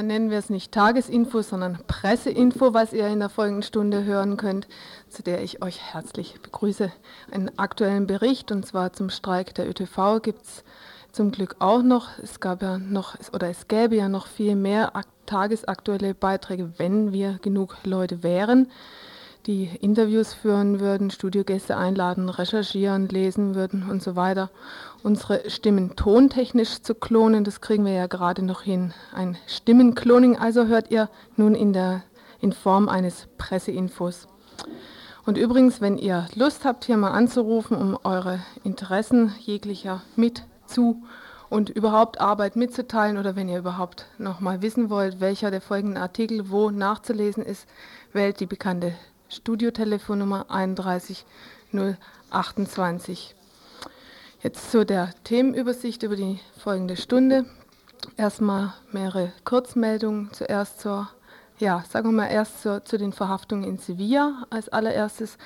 Ja, nennen wir es nicht Tagesinfo, sondern Presseinfo, was ihr in der folgenden Stunde hören könnt, zu der ich euch herzlich begrüße. Einen aktuellen Bericht, und zwar zum Streik der ÖTV, gibt es zum Glück auch noch. Es gab ja noch, oder es gäbe ja noch viel mehr tagesaktuelle Beiträge, wenn wir genug Leute wären die Interviews führen würden, Studiogäste einladen, recherchieren, lesen würden und so weiter. Unsere Stimmen tontechnisch zu klonen, das kriegen wir ja gerade noch hin. Ein Stimmencloning also hört ihr nun in, der, in Form eines Presseinfos. Und übrigens, wenn ihr Lust habt, hier mal anzurufen, um eure Interessen jeglicher mit zu und überhaupt Arbeit mitzuteilen oder wenn ihr überhaupt noch mal wissen wollt, welcher der folgenden Artikel wo nachzulesen ist, wählt die bekannte Studiotelefonnummer 31028. Jetzt zu der Themenübersicht über die folgende Stunde. Erstmal mehrere Kurzmeldungen. Zuerst zur, ja, sagen wir mal erst zur, zu den Verhaftungen in Sevilla als allererstes.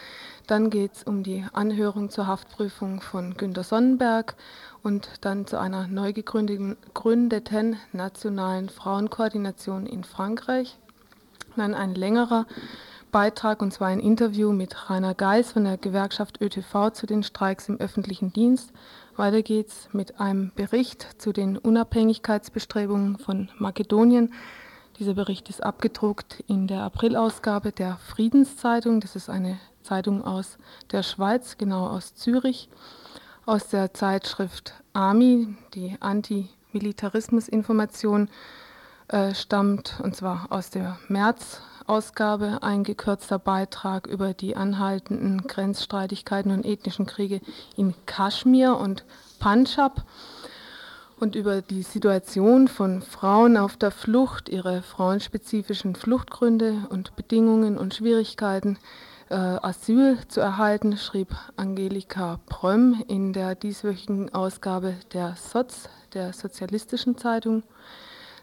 Dann geht es um die Anhörung zur Haftprüfung von Günter Sonnenberg und dann zu einer neu gegründeten nationalen Frauenkoordination in Frankreich. Dann ein längerer Beitrag, und zwar ein Interview mit Rainer Geis von der Gewerkschaft ÖTV zu den Streiks im öffentlichen Dienst. Weiter geht's mit einem Bericht zu den Unabhängigkeitsbestrebungen von Makedonien. Dieser Bericht ist abgedruckt in der Aprilausgabe der Friedenszeitung. Das ist eine Zeitung aus der Schweiz, genau aus Zürich, aus der Zeitschrift AMI, die Antimilitarismusinformation äh, stammt, und zwar aus der März Ausgabe ein gekürzter Beitrag über die anhaltenden Grenzstreitigkeiten und ethnischen Kriege in Kaschmir und Punjab und über die Situation von Frauen auf der Flucht, ihre frauenspezifischen Fluchtgründe und Bedingungen und Schwierigkeiten, äh, Asyl zu erhalten, schrieb Angelika Prömm in der dieswöchigen Ausgabe der SOZ, der Sozialistischen Zeitung.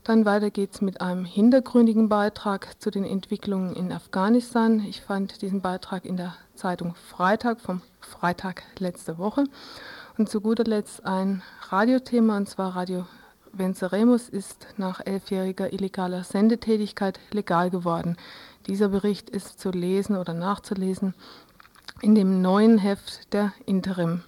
Dann weiter geht es mit einem hintergründigen Beitrag zu den Entwicklungen in Afghanistan. Ich fand diesen Beitrag in der Zeitung Freitag vom Freitag letzte Woche. Und zu guter Letzt ein Radiothema, und zwar Radio Venceremus ist nach elfjähriger illegaler Sendetätigkeit legal geworden. Dieser Bericht ist zu lesen oder nachzulesen in dem neuen Heft der Interim.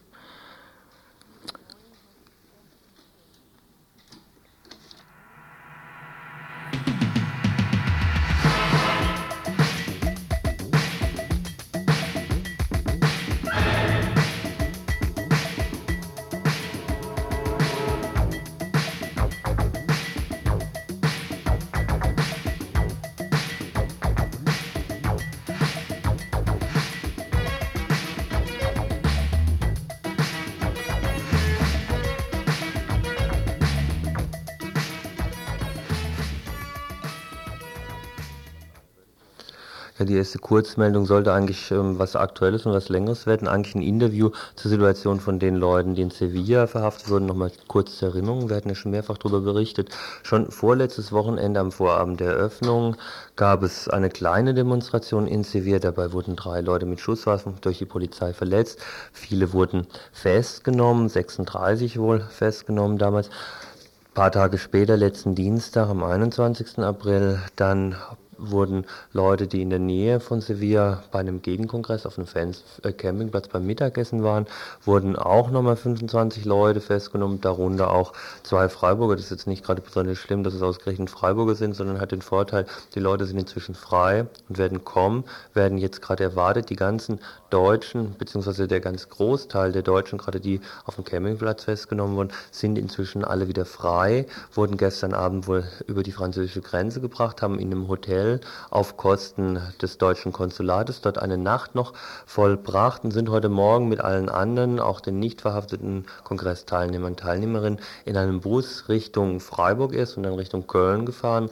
Die erste Kurzmeldung sollte eigentlich ähm, was Aktuelles und was Längeres werden. Eigentlich ein Interview zur Situation von den Leuten, die in Sevilla verhaftet wurden. Nochmal kurz zur Erinnerung. Wir hatten ja schon mehrfach darüber berichtet. Schon vorletztes Wochenende am Vorabend der Eröffnung gab es eine kleine Demonstration in Sevilla. Dabei wurden drei Leute mit Schusswaffen durch die Polizei verletzt. Viele wurden festgenommen, 36 wohl festgenommen damals. Ein paar Tage später, letzten Dienstag, am 21. April, dann wurden Leute, die in der Nähe von Sevilla bei einem Gegenkongress auf einem Fans äh, Campingplatz beim Mittagessen waren, wurden auch nochmal 25 Leute festgenommen, darunter auch zwei Freiburger. Das ist jetzt nicht gerade besonders schlimm, dass es ausgerechnet Freiburger sind, sondern hat den Vorteil, die Leute sind inzwischen frei und werden kommen, werden jetzt gerade erwartet. Die ganzen Deutschen, beziehungsweise der ganz Großteil der Deutschen, gerade die auf dem Campingplatz festgenommen wurden, sind inzwischen alle wieder frei, wurden gestern Abend wohl über die französische Grenze gebracht, haben in einem Hotel auf Kosten des deutschen Konsulates dort eine Nacht noch vollbracht und sind heute Morgen mit allen anderen, auch den nicht verhafteten Kongressteilnehmern und Teilnehmerinnen, in einem Bus Richtung Freiburg ist und dann Richtung Köln gefahren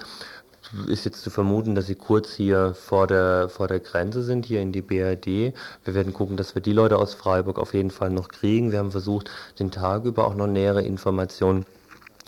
ist jetzt zu vermuten, dass sie kurz hier vor der, vor der Grenze sind, hier in die BRD. Wir werden gucken, dass wir die Leute aus Freiburg auf jeden Fall noch kriegen. Wir haben versucht, den Tag über auch noch nähere Informationen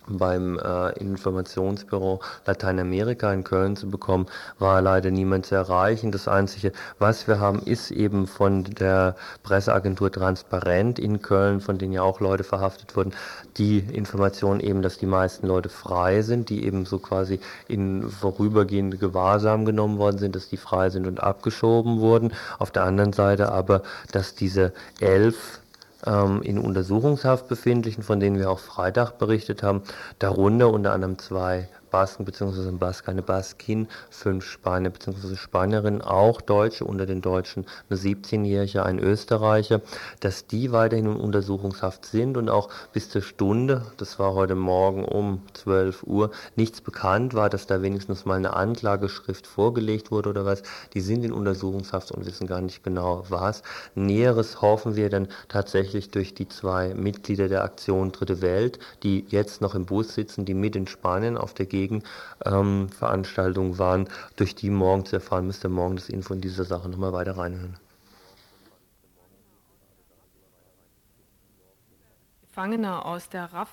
beim äh, Informationsbüro Lateinamerika in Köln zu bekommen, war leider niemand zu erreichen. Das Einzige, was wir haben, ist eben von der Presseagentur Transparent in Köln, von denen ja auch Leute verhaftet wurden, die Information eben, dass die meisten Leute frei sind, die eben so quasi in vorübergehende Gewahrsam genommen worden sind, dass die frei sind und abgeschoben wurden. Auf der anderen Seite aber, dass diese elf in Untersuchungshaft befindlichen, von denen wir auch Freitag berichtet haben, darunter unter anderem zwei Basken bzw. eine Baskin, fünf Spanier bzw. Spanierinnen, auch Deutsche, unter den Deutschen eine 17-Jährige, ein Österreicher, dass die weiterhin in Untersuchungshaft sind und auch bis zur Stunde, das war heute Morgen um 12 Uhr, nichts bekannt war, dass da wenigstens mal eine Anklageschrift vorgelegt wurde oder was. Die sind in Untersuchungshaft und wissen gar nicht genau was. Näheres hoffen wir dann tatsächlich durch die zwei Mitglieder der Aktion Dritte Welt, die jetzt noch im Bus sitzen, die mit in Spanien auf der Gegend Gegenveranstaltungen ähm, waren, durch die morgen zu erfahren, müsst ihr morgen das Info in dieser Sache nochmal weiter reinhören. Gefangener aus der RAF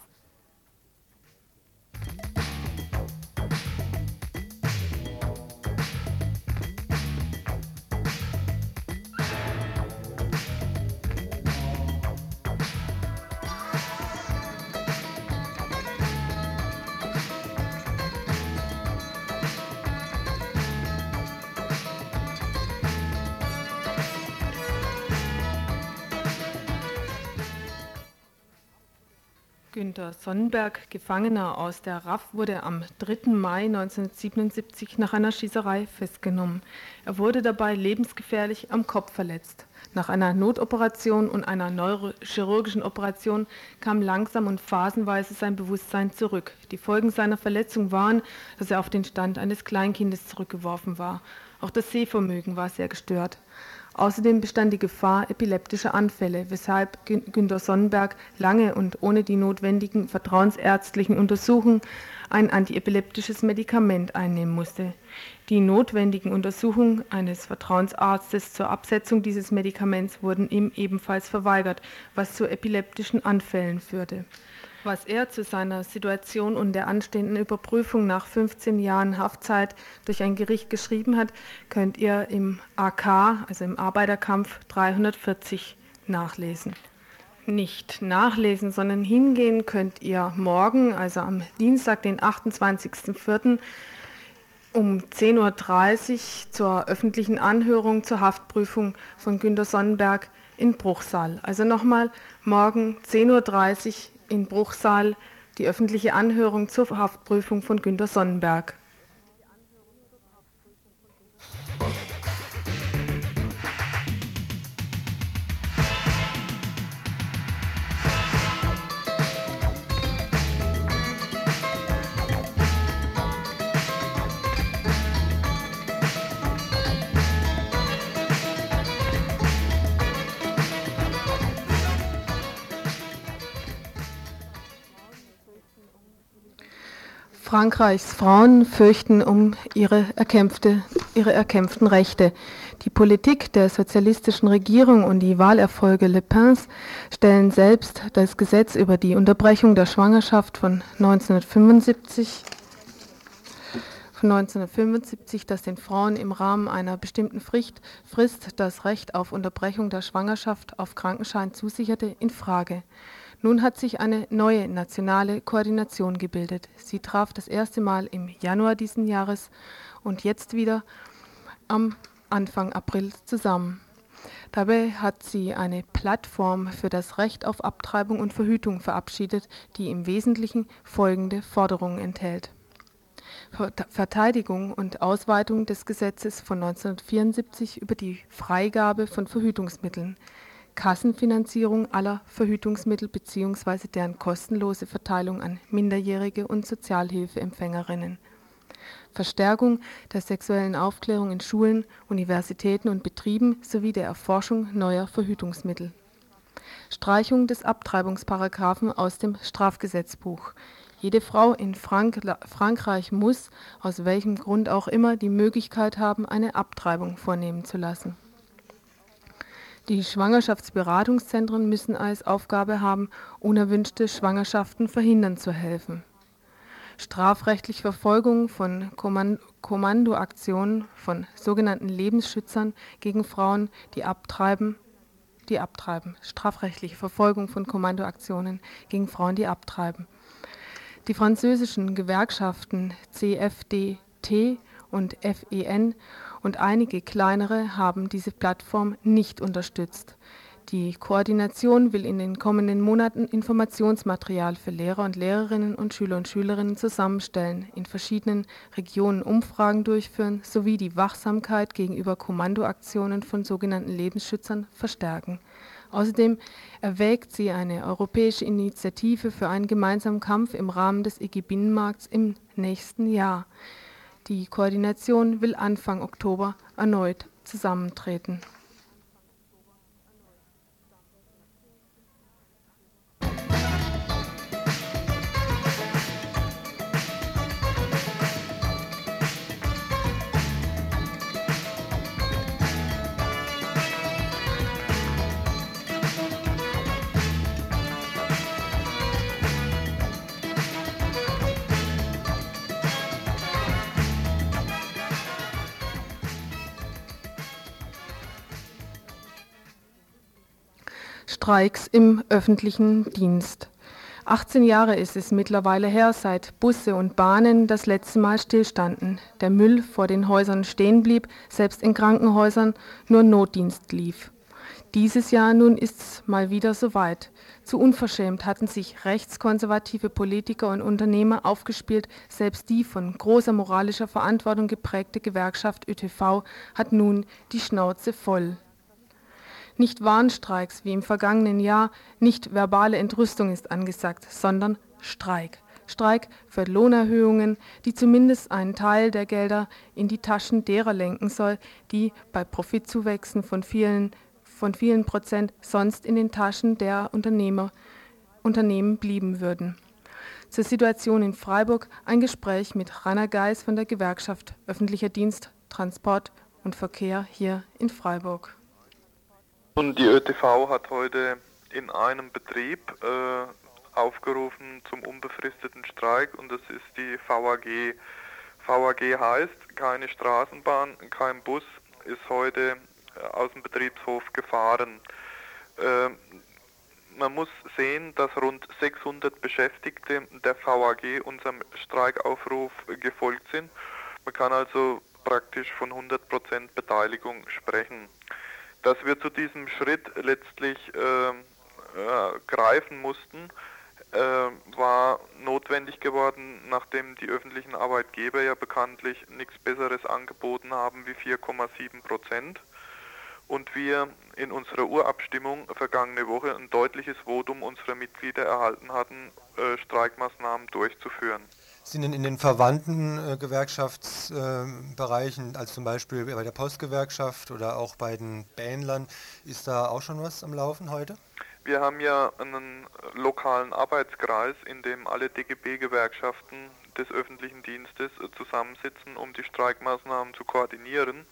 Günter Sonnenberg, Gefangener aus der RAF, wurde am 3. Mai 1977 nach einer Schießerei festgenommen. Er wurde dabei lebensgefährlich am Kopf verletzt. Nach einer Notoperation und einer neurochirurgischen Operation kam langsam und phasenweise sein Bewusstsein zurück. Die Folgen seiner Verletzung waren, dass er auf den Stand eines Kleinkindes zurückgeworfen war. Auch das Sehvermögen war sehr gestört. Außerdem bestand die Gefahr epileptischer Anfälle, weshalb Günter Sonnenberg lange und ohne die notwendigen vertrauensärztlichen Untersuchungen ein antiepileptisches Medikament einnehmen musste. Die notwendigen Untersuchungen eines Vertrauensarztes zur Absetzung dieses Medikaments wurden ihm ebenfalls verweigert, was zu epileptischen Anfällen führte. Was er zu seiner Situation und der anstehenden Überprüfung nach 15 Jahren Haftzeit durch ein Gericht geschrieben hat, könnt ihr im AK, also im Arbeiterkampf 340 nachlesen. Nicht nachlesen, sondern hingehen könnt ihr morgen, also am Dienstag, den 28.04. um 10.30 Uhr zur öffentlichen Anhörung zur Haftprüfung von Günter Sonnenberg in Bruchsal. Also nochmal morgen 10.30 Uhr in Bruchsal die öffentliche Anhörung zur Haftprüfung von Günter Sonnenberg. Frankreichs Frauen fürchten um ihre, erkämpfte, ihre erkämpften Rechte. Die Politik der sozialistischen Regierung und die Wahlerfolge Le Pens stellen selbst das Gesetz über die Unterbrechung der Schwangerschaft von 1975 von 1975, das den Frauen im Rahmen einer bestimmten Frist, Frist das Recht auf Unterbrechung der Schwangerschaft auf Krankenschein zusicherte, in Frage. Nun hat sich eine neue nationale Koordination gebildet. Sie traf das erste Mal im Januar diesen Jahres und jetzt wieder am Anfang April zusammen. Dabei hat sie eine Plattform für das Recht auf Abtreibung und Verhütung verabschiedet, die im Wesentlichen folgende Forderungen enthält. Verteidigung und Ausweitung des Gesetzes von 1974 über die Freigabe von Verhütungsmitteln, Kassenfinanzierung aller Verhütungsmittel bzw. deren kostenlose Verteilung an Minderjährige und Sozialhilfeempfängerinnen. Verstärkung der sexuellen Aufklärung in Schulen, Universitäten und Betrieben sowie der Erforschung neuer Verhütungsmittel. Streichung des Abtreibungsparagraphen aus dem Strafgesetzbuch. Jede Frau in Frank Frankreich muss, aus welchem Grund auch immer, die Möglichkeit haben, eine Abtreibung vornehmen zu lassen. Die Schwangerschaftsberatungszentren müssen als Aufgabe haben, unerwünschte Schwangerschaften verhindern zu helfen. Strafrechtliche Verfolgung von Kommandoaktionen von sogenannten Lebensschützern gegen Frauen, die abtreiben, die abtreiben. Strafrechtliche Verfolgung von Kommandoaktionen gegen Frauen, die abtreiben. Die französischen Gewerkschaften CFDT und FEN und einige kleinere haben diese Plattform nicht unterstützt. Die Koordination will in den kommenden Monaten Informationsmaterial für Lehrer und Lehrerinnen und Schüler und Schülerinnen zusammenstellen, in verschiedenen Regionen Umfragen durchführen sowie die Wachsamkeit gegenüber Kommandoaktionen von sogenannten Lebensschützern verstärken. Außerdem erwägt sie eine europäische Initiative für einen gemeinsamen Kampf im Rahmen des EG-Binnenmarkts im nächsten Jahr. Die Koordination will Anfang Oktober erneut zusammentreten. Streiks im öffentlichen Dienst. 18 Jahre ist es mittlerweile her, seit Busse und Bahnen das letzte Mal stillstanden, der Müll vor den Häusern stehen blieb, selbst in Krankenhäusern nur Notdienst lief. Dieses Jahr nun ist es mal wieder soweit. Zu unverschämt hatten sich rechtskonservative Politiker und Unternehmer aufgespielt, selbst die von großer moralischer Verantwortung geprägte Gewerkschaft ÖTV hat nun die Schnauze voll. Nicht Warnstreiks wie im vergangenen Jahr, nicht verbale Entrüstung ist angesagt, sondern Streik. Streik für Lohnerhöhungen, die zumindest einen Teil der Gelder in die Taschen derer lenken soll, die bei Profitzuwächsen von vielen, von vielen Prozent sonst in den Taschen der Unternehmer, Unternehmen blieben würden. Zur Situation in Freiburg ein Gespräch mit Rainer Geis von der Gewerkschaft Öffentlicher Dienst, Transport und Verkehr hier in Freiburg. Und die ÖTV hat heute in einem Betrieb äh, aufgerufen zum unbefristeten Streik und das ist die VAG. VAG heißt, keine Straßenbahn, kein Bus ist heute äh, aus dem Betriebshof gefahren. Äh, man muss sehen, dass rund 600 Beschäftigte der VAG unserem Streikaufruf gefolgt sind. Man kann also praktisch von 100% Beteiligung sprechen. Dass wir zu diesem Schritt letztlich äh, äh, greifen mussten, äh, war notwendig geworden, nachdem die öffentlichen Arbeitgeber ja bekanntlich nichts Besseres angeboten haben wie 4,7 Prozent und wir in unserer Urabstimmung vergangene Woche ein deutliches Votum unserer Mitglieder erhalten hatten, äh, Streikmaßnahmen durchzuführen. Sind denn in den verwandten äh, Gewerkschaftsbereichen, äh, als zum Beispiel bei der Postgewerkschaft oder auch bei den Bähnlern, ist da auch schon was am Laufen heute? Wir haben ja einen lokalen Arbeitskreis, in dem alle DGB-Gewerkschaften des öffentlichen Dienstes äh, zusammensitzen, um die Streikmaßnahmen zu koordinieren.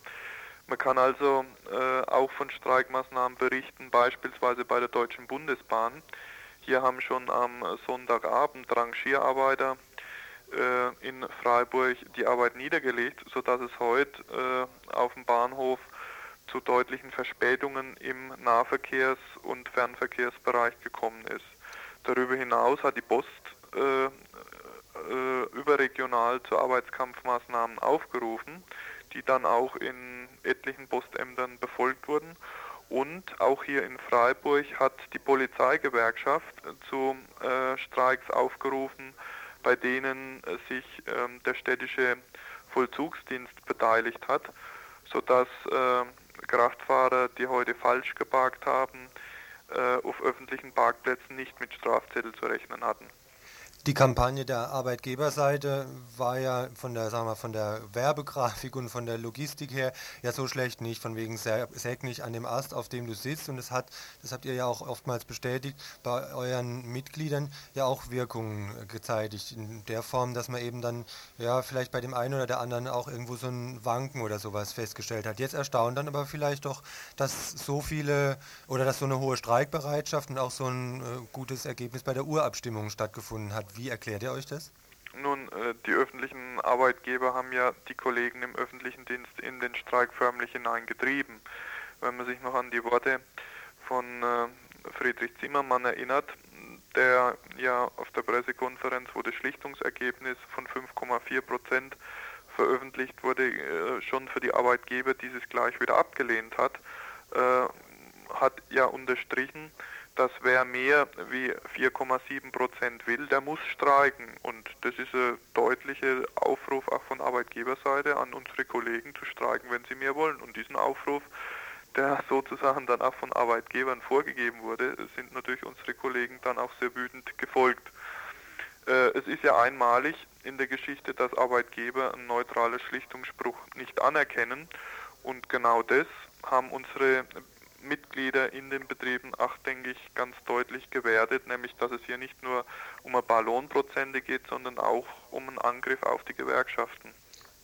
Man kann also äh, auch von Streikmaßnahmen berichten, beispielsweise bei der Deutschen Bundesbahn. Hier haben schon am Sonntagabend Rangierarbeiter äh, in Freiburg die Arbeit niedergelegt, sodass es heute äh, auf dem Bahnhof zu deutlichen Verspätungen im Nahverkehrs- und Fernverkehrsbereich gekommen ist. Darüber hinaus hat die Post äh, äh, überregional zu Arbeitskampfmaßnahmen aufgerufen, die dann auch in etlichen Postämtern befolgt wurden. Und auch hier in Freiburg hat die Polizeigewerkschaft zu äh, Streiks aufgerufen, bei denen äh, sich ähm, der städtische Vollzugsdienst beteiligt hat, sodass äh, Kraftfahrer, die heute falsch geparkt haben, äh, auf öffentlichen Parkplätzen nicht mit Strafzettel zu rechnen hatten. Die Kampagne der Arbeitgeberseite war ja von der, sagen wir, von der Werbegrafik und von der Logistik her ja so schlecht nicht, von wegen säg nicht an dem Ast, auf dem du sitzt. Und es hat, das habt ihr ja auch oftmals bestätigt, bei euren Mitgliedern ja auch Wirkungen gezeitigt, in der Form, dass man eben dann ja vielleicht bei dem einen oder der anderen auch irgendwo so ein Wanken oder sowas festgestellt hat. Jetzt erstaunt dann aber vielleicht doch, dass so viele oder dass so eine hohe Streikbereitschaft und auch so ein äh, gutes Ergebnis bei der Urabstimmung stattgefunden hat. Wie erklärt ihr euch das? Nun, äh, die öffentlichen Arbeitgeber haben ja die Kollegen im öffentlichen Dienst in den Streik förmlich hineingetrieben. Wenn man sich noch an die Worte von äh, Friedrich Zimmermann erinnert, der ja auf der Pressekonferenz, wo das Schlichtungsergebnis von 5,4 Prozent veröffentlicht wurde, äh, schon für die Arbeitgeber dieses gleich wieder abgelehnt hat, hat ja unterstrichen, dass wer mehr wie 4,7 Prozent will, der muss streiken. Und das ist ein deutlicher Aufruf auch von Arbeitgeberseite an unsere Kollegen zu streiken, wenn sie mehr wollen. Und diesen Aufruf, der sozusagen dann auch von Arbeitgebern vorgegeben wurde, sind natürlich unsere Kollegen dann auch sehr wütend gefolgt. Äh, es ist ja einmalig in der Geschichte, dass Arbeitgeber einen neutralen Schlichtungsspruch nicht anerkennen. Und genau das haben unsere Mitglieder in den Betrieben auch, denke ich, ganz deutlich gewertet, nämlich dass es hier nicht nur um ein paar Lohnprozente geht, sondern auch um einen Angriff auf die Gewerkschaften.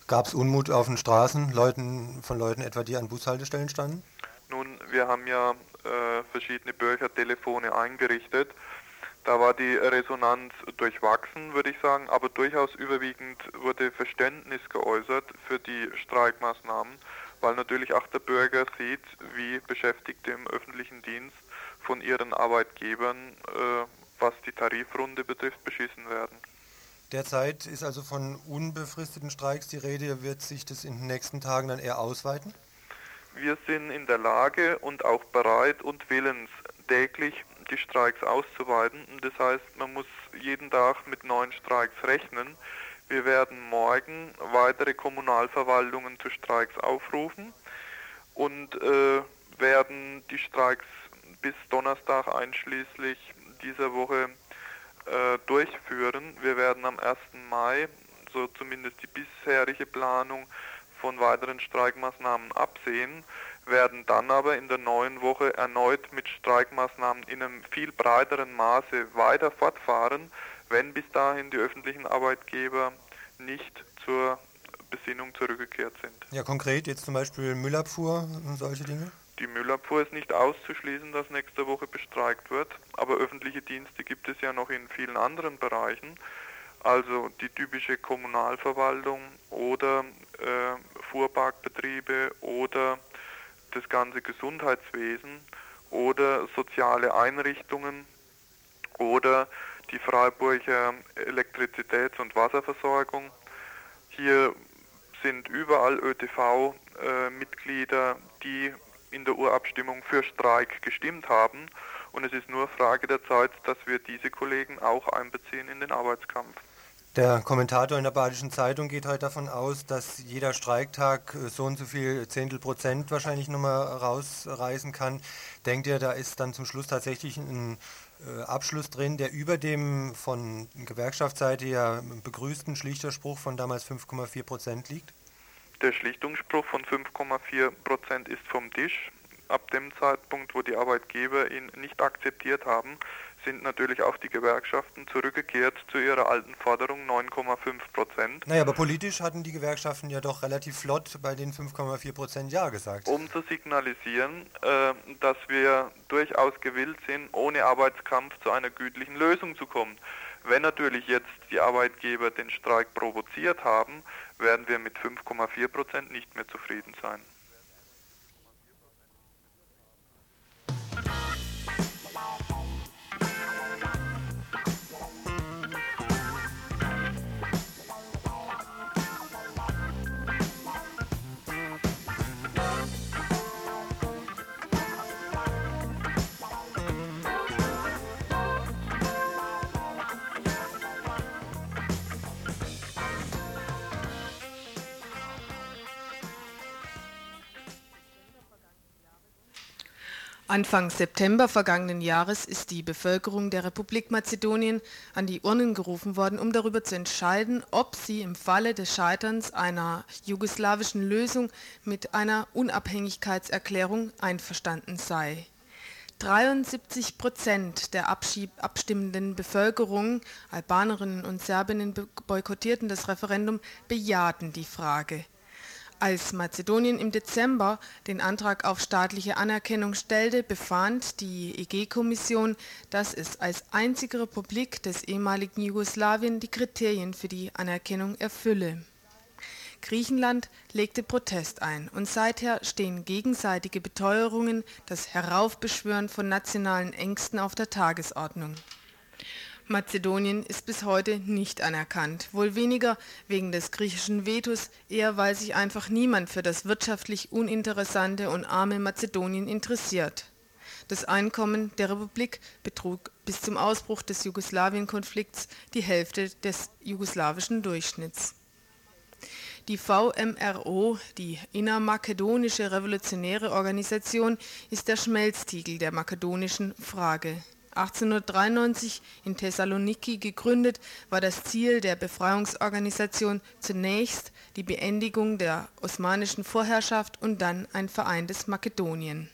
Gab es Unmut auf den Straßen Leuten, von Leuten etwa, die an Bushaltestellen standen? Nun, wir haben ja äh, verschiedene Bürgertelefone eingerichtet. Da war die Resonanz durchwachsen, würde ich sagen, aber durchaus überwiegend wurde Verständnis geäußert für die Streikmaßnahmen weil natürlich auch der Bürger sieht, wie Beschäftigte im öffentlichen Dienst von ihren Arbeitgebern, äh, was die Tarifrunde betrifft, beschissen werden. Derzeit ist also von unbefristeten Streiks die Rede. Wird sich das in den nächsten Tagen dann eher ausweiten? Wir sind in der Lage und auch bereit und willens, täglich die Streiks auszuweiten. Das heißt, man muss jeden Tag mit neuen Streiks rechnen. Wir werden morgen weitere Kommunalverwaltungen zu Streiks aufrufen und äh, werden die Streiks bis Donnerstag einschließlich dieser Woche äh, durchführen. Wir werden am 1. Mai, so zumindest die bisherige Planung, von weiteren Streikmaßnahmen absehen, werden dann aber in der neuen Woche erneut mit Streikmaßnahmen in einem viel breiteren Maße weiter fortfahren, wenn bis dahin die öffentlichen Arbeitgeber nicht zur Besinnung zurückgekehrt sind. Ja, konkret jetzt zum Beispiel Müllabfuhr und solche Dinge? Die Müllabfuhr ist nicht auszuschließen, dass nächste Woche bestreikt wird, aber öffentliche Dienste gibt es ja noch in vielen anderen Bereichen. Also die typische Kommunalverwaltung oder äh, Fuhrparkbetriebe oder das ganze Gesundheitswesen oder soziale Einrichtungen oder die Freiburger Elektrizitäts- und Wasserversorgung. Hier sind überall ÖTV-Mitglieder, die in der Urabstimmung für Streik gestimmt haben. Und es ist nur Frage der Zeit, dass wir diese Kollegen auch einbeziehen in den Arbeitskampf. Der Kommentator in der Badischen Zeitung geht heute davon aus, dass jeder Streiktag äh, so und so viel Zehntel Prozent wahrscheinlich nochmal rausreißen kann. Denkt ihr, da ist dann zum Schluss tatsächlich ein äh, Abschluss drin, der über dem von Gewerkschaftsseite ja begrüßten Schlichterspruch von damals 5,4 Prozent liegt? Der Schlichtungsspruch von 5,4 Prozent ist vom Tisch. Ab dem Zeitpunkt, wo die Arbeitgeber ihn nicht akzeptiert haben, sind natürlich auch die Gewerkschaften zurückgekehrt zu ihrer alten Forderung 9,5 Prozent. Naja, aber politisch hatten die Gewerkschaften ja doch relativ flott bei den 5,4 Prozent Ja gesagt. Um zu signalisieren, äh, dass wir durchaus gewillt sind, ohne Arbeitskampf zu einer gütlichen Lösung zu kommen. Wenn natürlich jetzt die Arbeitgeber den Streik provoziert haben, werden wir mit 5,4 Prozent nicht mehr zufrieden sein. Anfang September vergangenen Jahres ist die Bevölkerung der Republik Mazedonien an die Urnen gerufen worden, um darüber zu entscheiden, ob sie im Falle des Scheiterns einer jugoslawischen Lösung mit einer Unabhängigkeitserklärung einverstanden sei. 73 Prozent der abstimmenden Bevölkerung, Albanerinnen und Serbinnen, boykottierten das Referendum, bejahten die Frage als Mazedonien im Dezember den Antrag auf staatliche Anerkennung stellte, befand die EG-Kommission, dass es als einzige Republik des ehemaligen Jugoslawien die Kriterien für die Anerkennung erfülle. Griechenland legte Protest ein und seither stehen gegenseitige Beteuerungen, das Heraufbeschwören von nationalen Ängsten auf der Tagesordnung Mazedonien ist bis heute nicht anerkannt, wohl weniger wegen des griechischen Vetos, eher weil sich einfach niemand für das wirtschaftlich uninteressante und arme Mazedonien interessiert. Das Einkommen der Republik betrug bis zum Ausbruch des Jugoslawien-Konflikts die Hälfte des jugoslawischen Durchschnitts. Die VMRO, die Innermakedonische Revolutionäre Organisation, ist der Schmelztiegel der makedonischen Frage 1893 in Thessaloniki gegründet, war das Ziel der Befreiungsorganisation zunächst die Beendigung der osmanischen Vorherrschaft und dann ein vereintes Makedonien.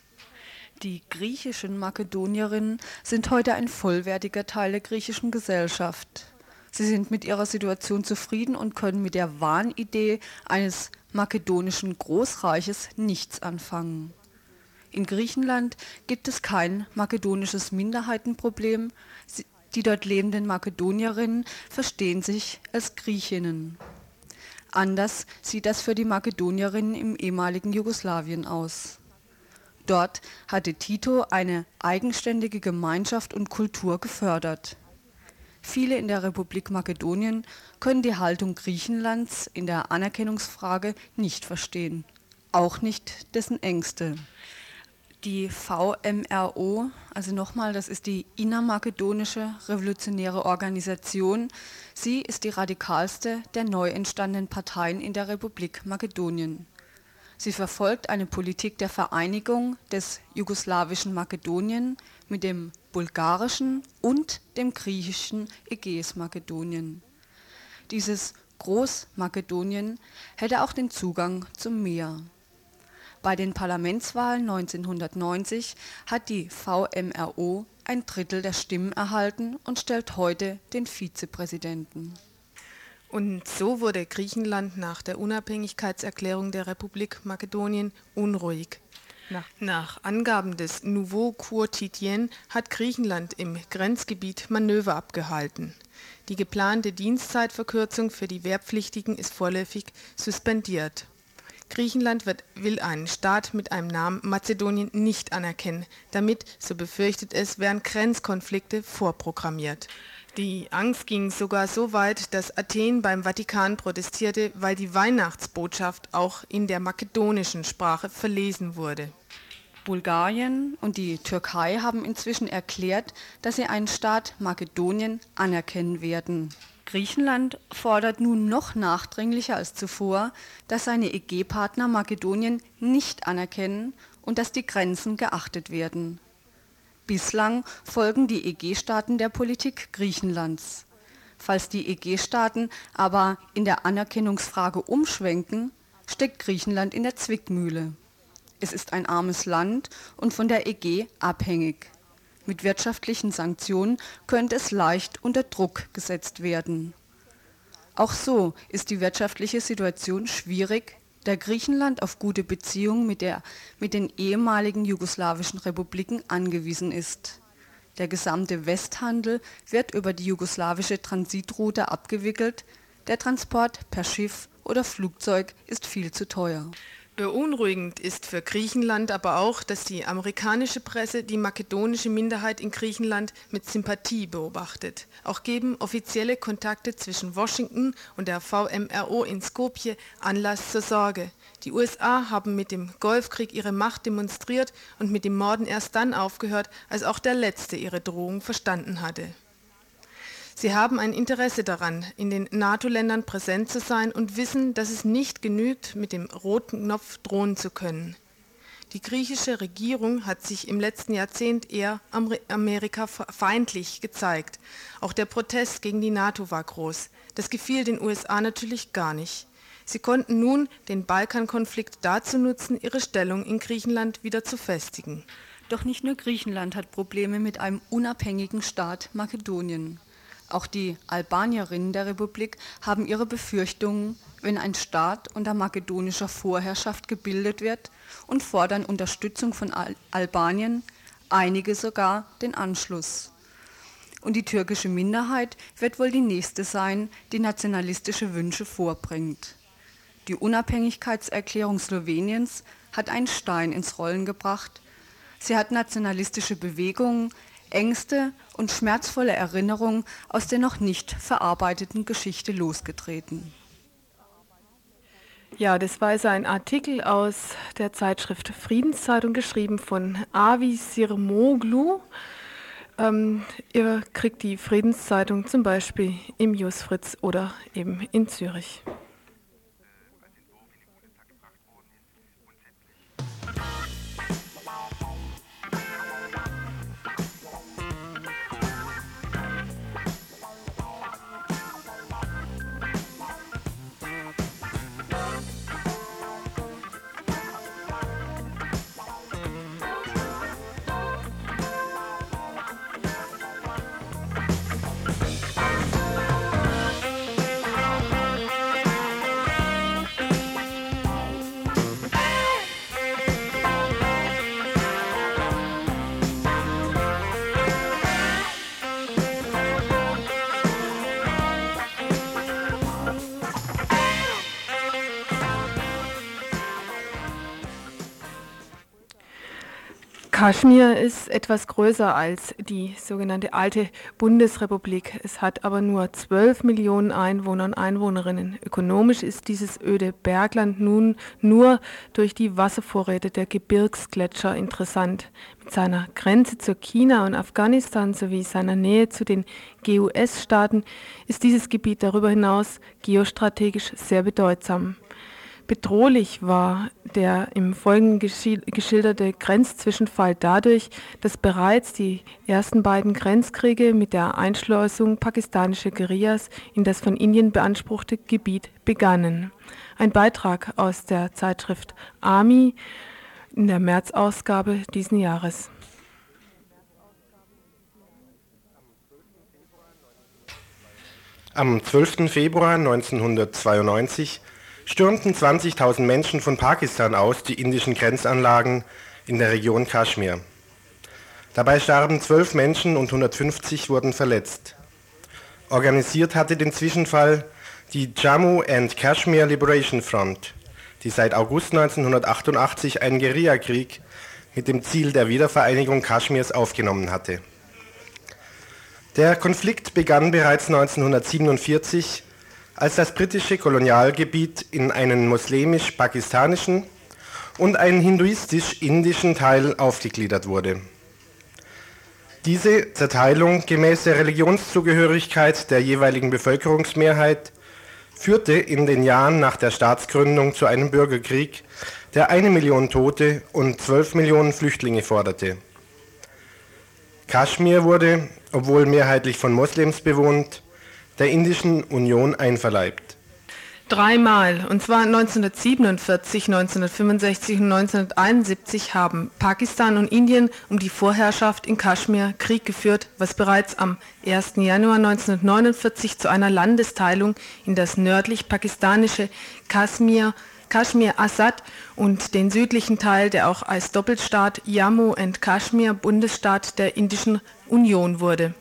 Die griechischen Makedonierinnen sind heute ein vollwertiger Teil der griechischen Gesellschaft. Sie sind mit ihrer Situation zufrieden und können mit der Wahnidee eines makedonischen Großreiches nichts anfangen in Griechenland gibt es kein makedonisches Minderheitenproblem, die dort lebenden Makedonierinnen verstehen sich als Griechinnen. Anders sieht das für die Makedonierinnen im ehemaligen Jugoslawien aus. Dort hatte Tito eine eigenständige Gemeinschaft und Kultur gefördert. Viele in der Republik Makedonien können die Haltung Griechenlands in der Anerkennungsfrage nicht verstehen, auch nicht dessen Ängste die VMRO, also nochmal, das ist die Innermakedonische Revolutionäre Organisation. Sie ist die radikalste der neu entstandenen Parteien in der Republik Makedonien. Sie verfolgt eine Politik der Vereinigung des jugoslawischen Makedonien mit dem bulgarischen und dem griechischen Ägäis-Makedonien. Dieses Großmakedonien hätte auch den Zugang zum Meer. Bei den Parlamentswahlen 1990 hat die VMRO ein Drittel der Stimmen erhalten und stellt heute den Vizepräsidenten. Und so wurde Griechenland nach der Unabhängigkeitserklärung der Republik Makedonien unruhig. Nach, nach Angaben des Nouveau Quotidien hat Griechenland im Grenzgebiet Manöver abgehalten. Die geplante Dienstzeitverkürzung für die Wehrpflichtigen ist vorläufig suspendiert. Griechenland wird, will einen Staat mit einem Namen Mazedonien nicht anerkennen. Damit, so befürchtet es, wären Grenzkonflikte vorprogrammiert. Die Angst ging sogar so weit, dass Athen beim Vatikan protestierte, weil die Weihnachtsbotschaft auch in der makedonischen Sprache verlesen wurde. Bulgarien und die Türkei haben inzwischen erklärt, dass sie einen Staat Makedonien anerkennen werden. Griechenland fordert nun noch nachdringlicher als zuvor, dass seine EG-Partner Makedonien nicht anerkennen und dass die Grenzen geachtet werden. Bislang folgen die EG-Staaten der Politik Griechenlands. Falls die EG-Staaten aber in der Anerkennungsfrage umschwenken, steckt Griechenland in der Zwickmühle. Es ist ein armes Land und von der EG abhängig. Mit wirtschaftlichen Sanktionen könnte es leicht unter Druck gesetzt werden. Auch so ist die wirtschaftliche Situation schwierig, da Griechenland auf gute Beziehungen mit, der, mit den ehemaligen jugoslawischen Republiken angewiesen ist. Der gesamte Westhandel wird über die jugoslawische Transitroute abgewickelt, der Transport per Schiff oder Flugzeug ist viel zu teuer. Beunruhigend ist für Griechenland aber auch, dass die amerikanische Presse die makedonische Minderheit in Griechenland mit Sympathie beobachtet. Auch geben offizielle Kontakte zwischen Washington und der VMRO in Skopje Anlass zur Sorge. Die USA haben mit dem Golfkrieg ihre Macht demonstriert und mit dem Morden erst dann aufgehört, als auch der Letzte ihre Drohung verstanden hatte. Sie haben ein Interesse daran, in den NATO-Ländern präsent zu sein und wissen, dass es nicht genügt, mit dem roten Knopf drohen zu können. Die griechische Regierung hat sich im letzten Jahrzehnt eher amerikafeindlich gezeigt. Auch der Protest gegen die NATO war groß. Das gefiel den USA natürlich gar nicht. Sie konnten nun den Balkankonflikt dazu nutzen, ihre Stellung in Griechenland wieder zu festigen. Doch nicht nur Griechenland hat Probleme mit einem unabhängigen Staat Makedonien. Auch die Albanierinnen der Republik haben ihre Befürchtungen, wenn ein Staat unter makedonischer Vorherrschaft gebildet wird und fordern Unterstützung von Al Albanien, einige sogar den Anschluss. Und die türkische Minderheit wird wohl die nächste sein, die nationalistische Wünsche vorbringt. Die Unabhängigkeitserklärung Sloweniens hat einen Stein ins Rollen gebracht. Sie hat nationalistische Bewegungen, Ängste und schmerzvolle Erinnerungen aus der noch nicht verarbeiteten Geschichte losgetreten. Ja, das war also ein Artikel aus der Zeitschrift Friedenszeitung, geschrieben von Avi Sirmoglu. Ähm, ihr kriegt die Friedenszeitung zum Beispiel im Jus Fritz oder eben in Zürich. Kaschmir ist etwas größer als die sogenannte alte Bundesrepublik. Es hat aber nur 12 Millionen Einwohner und Einwohnerinnen. Ökonomisch ist dieses öde Bergland nun nur durch die Wasservorräte der Gebirgsgletscher interessant. Mit seiner Grenze zu China und Afghanistan sowie seiner Nähe zu den GUS-Staaten ist dieses Gebiet darüber hinaus geostrategisch sehr bedeutsam. Bedrohlich war der im Folgenden geschilderte Grenzzwischenfall dadurch, dass bereits die ersten beiden Grenzkriege mit der Einschleusung pakistanischer Guerillas in das von Indien beanspruchte Gebiet begannen. Ein Beitrag aus der Zeitschrift Army in der Märzausgabe diesen Jahres. Am 12. Februar 1992 stürmten 20.000 Menschen von Pakistan aus die indischen Grenzanlagen in der Region Kaschmir. Dabei starben zwölf Menschen und 150 wurden verletzt. Organisiert hatte den Zwischenfall die Jammu and Kashmir Liberation Front, die seit August 1988 einen Guerillakrieg mit dem Ziel der Wiedervereinigung Kaschmirs aufgenommen hatte. Der Konflikt begann bereits 1947 als das britische Kolonialgebiet in einen muslimisch-pakistanischen und einen hinduistisch-indischen Teil aufgegliedert wurde. Diese Zerteilung gemäß der Religionszugehörigkeit der jeweiligen Bevölkerungsmehrheit führte in den Jahren nach der Staatsgründung zu einem Bürgerkrieg, der eine Million Tote und zwölf Millionen Flüchtlinge forderte. Kaschmir wurde, obwohl mehrheitlich von Moslems bewohnt, der Indischen Union einverleibt. Dreimal, und zwar 1947, 1965 und 1971 haben Pakistan und Indien um die Vorherrschaft in Kaschmir Krieg geführt, was bereits am 1. Januar 1949 zu einer Landesteilung in das nördlich pakistanische Kaschmir, Kaschmir Assad und den südlichen Teil, der auch als Doppelstaat Jammu und Kaschmir Bundesstaat der Indischen Union wurde.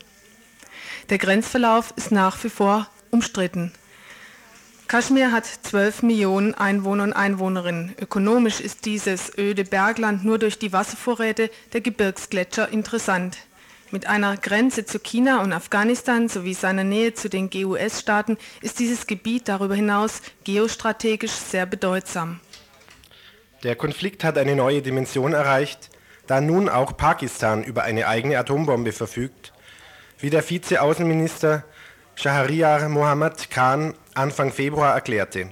Der Grenzverlauf ist nach wie vor umstritten. Kaschmir hat 12 Millionen Einwohner und Einwohnerinnen. Ökonomisch ist dieses öde Bergland nur durch die Wasservorräte der Gebirgsgletscher interessant. Mit einer Grenze zu China und Afghanistan sowie seiner Nähe zu den GUS-Staaten ist dieses Gebiet darüber hinaus geostrategisch sehr bedeutsam. Der Konflikt hat eine neue Dimension erreicht, da nun auch Pakistan über eine eigene Atombombe verfügt wie der Vize-Außenminister Shahriar Mohammad Khan Anfang Februar erklärte.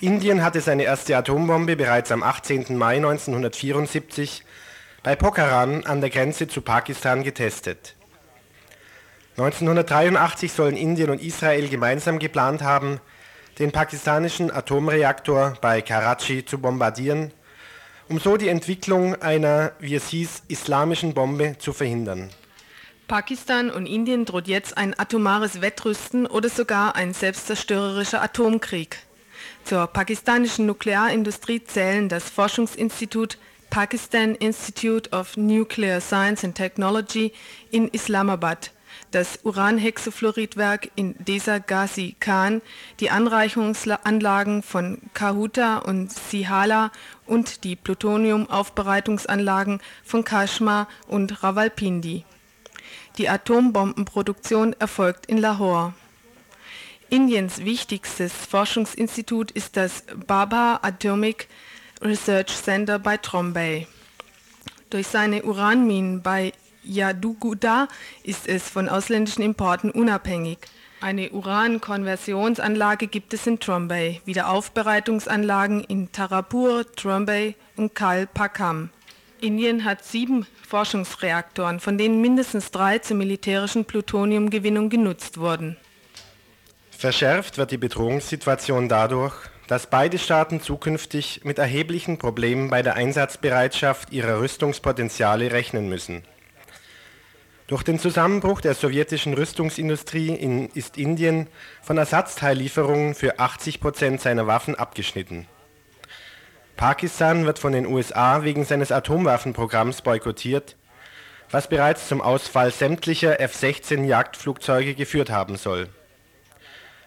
Indien hatte seine erste Atombombe bereits am 18. Mai 1974 bei Pokhran an der Grenze zu Pakistan getestet. 1983 sollen Indien und Israel gemeinsam geplant haben, den pakistanischen Atomreaktor bei Karachi zu bombardieren, um so die Entwicklung einer, wie es hieß, islamischen Bombe zu verhindern. Pakistan und Indien droht jetzt ein atomares Wettrüsten oder sogar ein selbstzerstörerischer Atomkrieg. Zur pakistanischen Nuklearindustrie zählen das Forschungsinstitut Pakistan Institute of Nuclear Science and Technology in Islamabad, das Uranhexafluoridwerk in Desa Ghazi Khan, die Anreichungsanlagen von Kahuta und Sihala und die Plutoniumaufbereitungsanlagen von Kashmir und Rawalpindi. Die Atombombenproduktion erfolgt in Lahore. Indiens wichtigstes Forschungsinstitut ist das Bhabha Atomic Research Center bei Trombay. Durch seine Uranminen bei Yaduguda ist es von ausländischen Importen unabhängig. Eine Urankonversionsanlage gibt es in Trombay, Wiederaufbereitungsanlagen in Tarapur, Trombay und Kalpakam. Indien hat sieben Forschungsreaktoren, von denen mindestens drei zur militärischen Plutoniumgewinnung genutzt wurden. Verschärft wird die Bedrohungssituation dadurch, dass beide Staaten zukünftig mit erheblichen Problemen bei der Einsatzbereitschaft ihrer Rüstungspotenziale rechnen müssen. Durch den Zusammenbruch der sowjetischen Rüstungsindustrie in, ist Indien von Ersatzteillieferungen für 80 Prozent seiner Waffen abgeschnitten. Pakistan wird von den USA wegen seines Atomwaffenprogramms boykottiert, was bereits zum Ausfall sämtlicher F-16 Jagdflugzeuge geführt haben soll.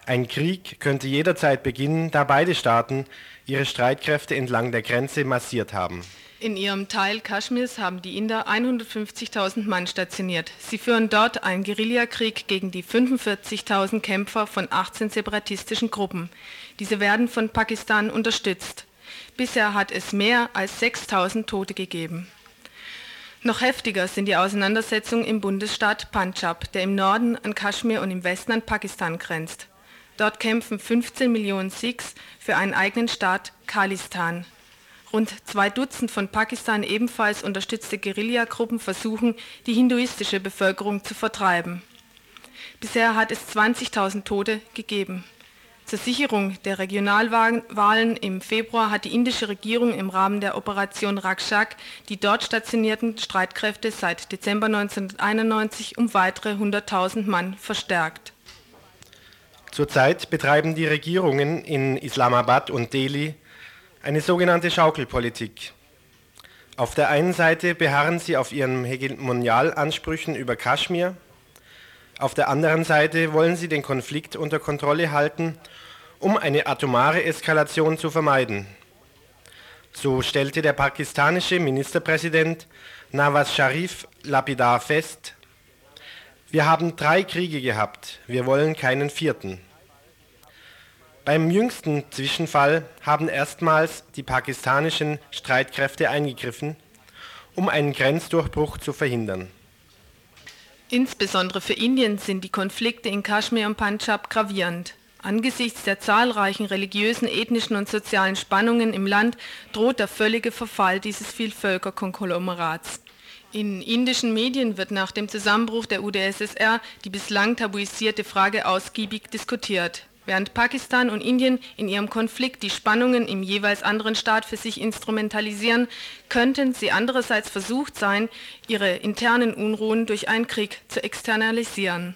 Ein Krieg könnte jederzeit beginnen, da beide Staaten ihre Streitkräfte entlang der Grenze massiert haben. In ihrem Teil Kaschmirs haben die Inder 150.000 Mann stationiert. Sie führen dort einen Guerillakrieg gegen die 45.000 Kämpfer von 18 separatistischen Gruppen. Diese werden von Pakistan unterstützt. Bisher hat es mehr als 6000 Tote gegeben. Noch heftiger sind die Auseinandersetzungen im Bundesstaat Punjab, der im Norden an Kaschmir und im Westen an Pakistan grenzt. Dort kämpfen 15 Millionen Sikhs für einen eigenen Staat, Khalistan. Rund zwei Dutzend von Pakistan ebenfalls unterstützte Guerillagruppen versuchen, die hinduistische Bevölkerung zu vertreiben. Bisher hat es 20.000 Tote gegeben. Zur Sicherung der Regionalwahlen im Februar hat die indische Regierung im Rahmen der Operation Rakshak die dort stationierten Streitkräfte seit Dezember 1991 um weitere 100.000 Mann verstärkt. Zurzeit betreiben die Regierungen in Islamabad und Delhi eine sogenannte Schaukelpolitik. Auf der einen Seite beharren sie auf ihren Hegemonialansprüchen über Kaschmir, auf der anderen Seite wollen sie den Konflikt unter Kontrolle halten, um eine atomare Eskalation zu vermeiden. So stellte der pakistanische Ministerpräsident Nawaz Sharif lapidar fest, wir haben drei Kriege gehabt, wir wollen keinen vierten. Beim jüngsten Zwischenfall haben erstmals die pakistanischen Streitkräfte eingegriffen, um einen Grenzdurchbruch zu verhindern. Insbesondere für Indien sind die Konflikte in Kaschmir und Punjab gravierend. Angesichts der zahlreichen religiösen, ethnischen und sozialen Spannungen im Land droht der völlige Verfall dieses Vielvölkerkonglomerats. In indischen Medien wird nach dem Zusammenbruch der UdSSR die bislang tabuisierte Frage ausgiebig diskutiert. Während Pakistan und Indien in ihrem Konflikt die Spannungen im jeweils anderen Staat für sich instrumentalisieren, könnten sie andererseits versucht sein, ihre internen Unruhen durch einen Krieg zu externalisieren.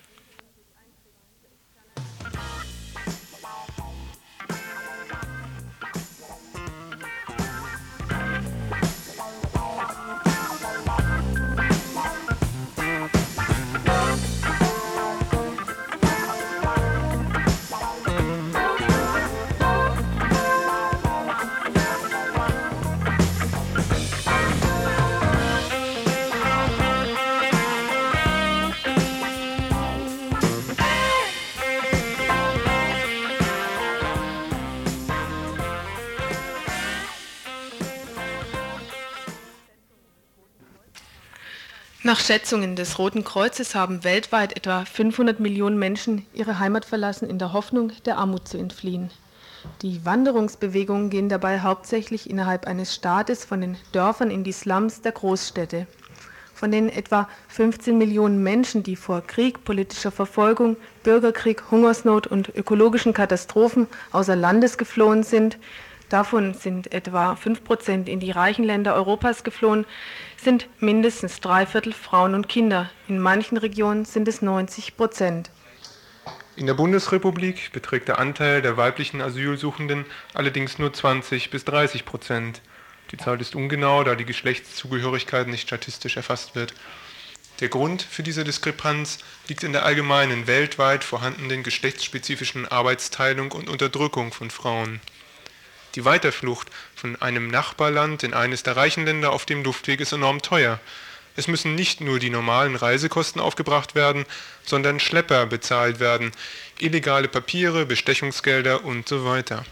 Nach Schätzungen des Roten Kreuzes haben weltweit etwa 500 Millionen Menschen ihre Heimat verlassen, in der Hoffnung, der Armut zu entfliehen. Die Wanderungsbewegungen gehen dabei hauptsächlich innerhalb eines Staates von den Dörfern in die Slums der Großstädte. Von den etwa 15 Millionen Menschen, die vor Krieg, politischer Verfolgung, Bürgerkrieg, Hungersnot und ökologischen Katastrophen außer Landes geflohen sind, davon sind etwa 5 Prozent in die reichen Länder Europas geflohen, sind mindestens drei Viertel Frauen und Kinder. In manchen Regionen sind es 90 Prozent. In der Bundesrepublik beträgt der Anteil der weiblichen Asylsuchenden allerdings nur 20 bis 30 Prozent. Die Zahl ist ungenau, da die Geschlechtszugehörigkeit nicht statistisch erfasst wird. Der Grund für diese Diskrepanz liegt in der allgemeinen weltweit vorhandenen geschlechtsspezifischen Arbeitsteilung und Unterdrückung von Frauen. Die Weiterflucht von einem Nachbarland in eines der reichen Länder auf dem Luftweg ist enorm teuer. Es müssen nicht nur die normalen Reisekosten aufgebracht werden, sondern Schlepper bezahlt werden, illegale Papiere, Bestechungsgelder und so weiter.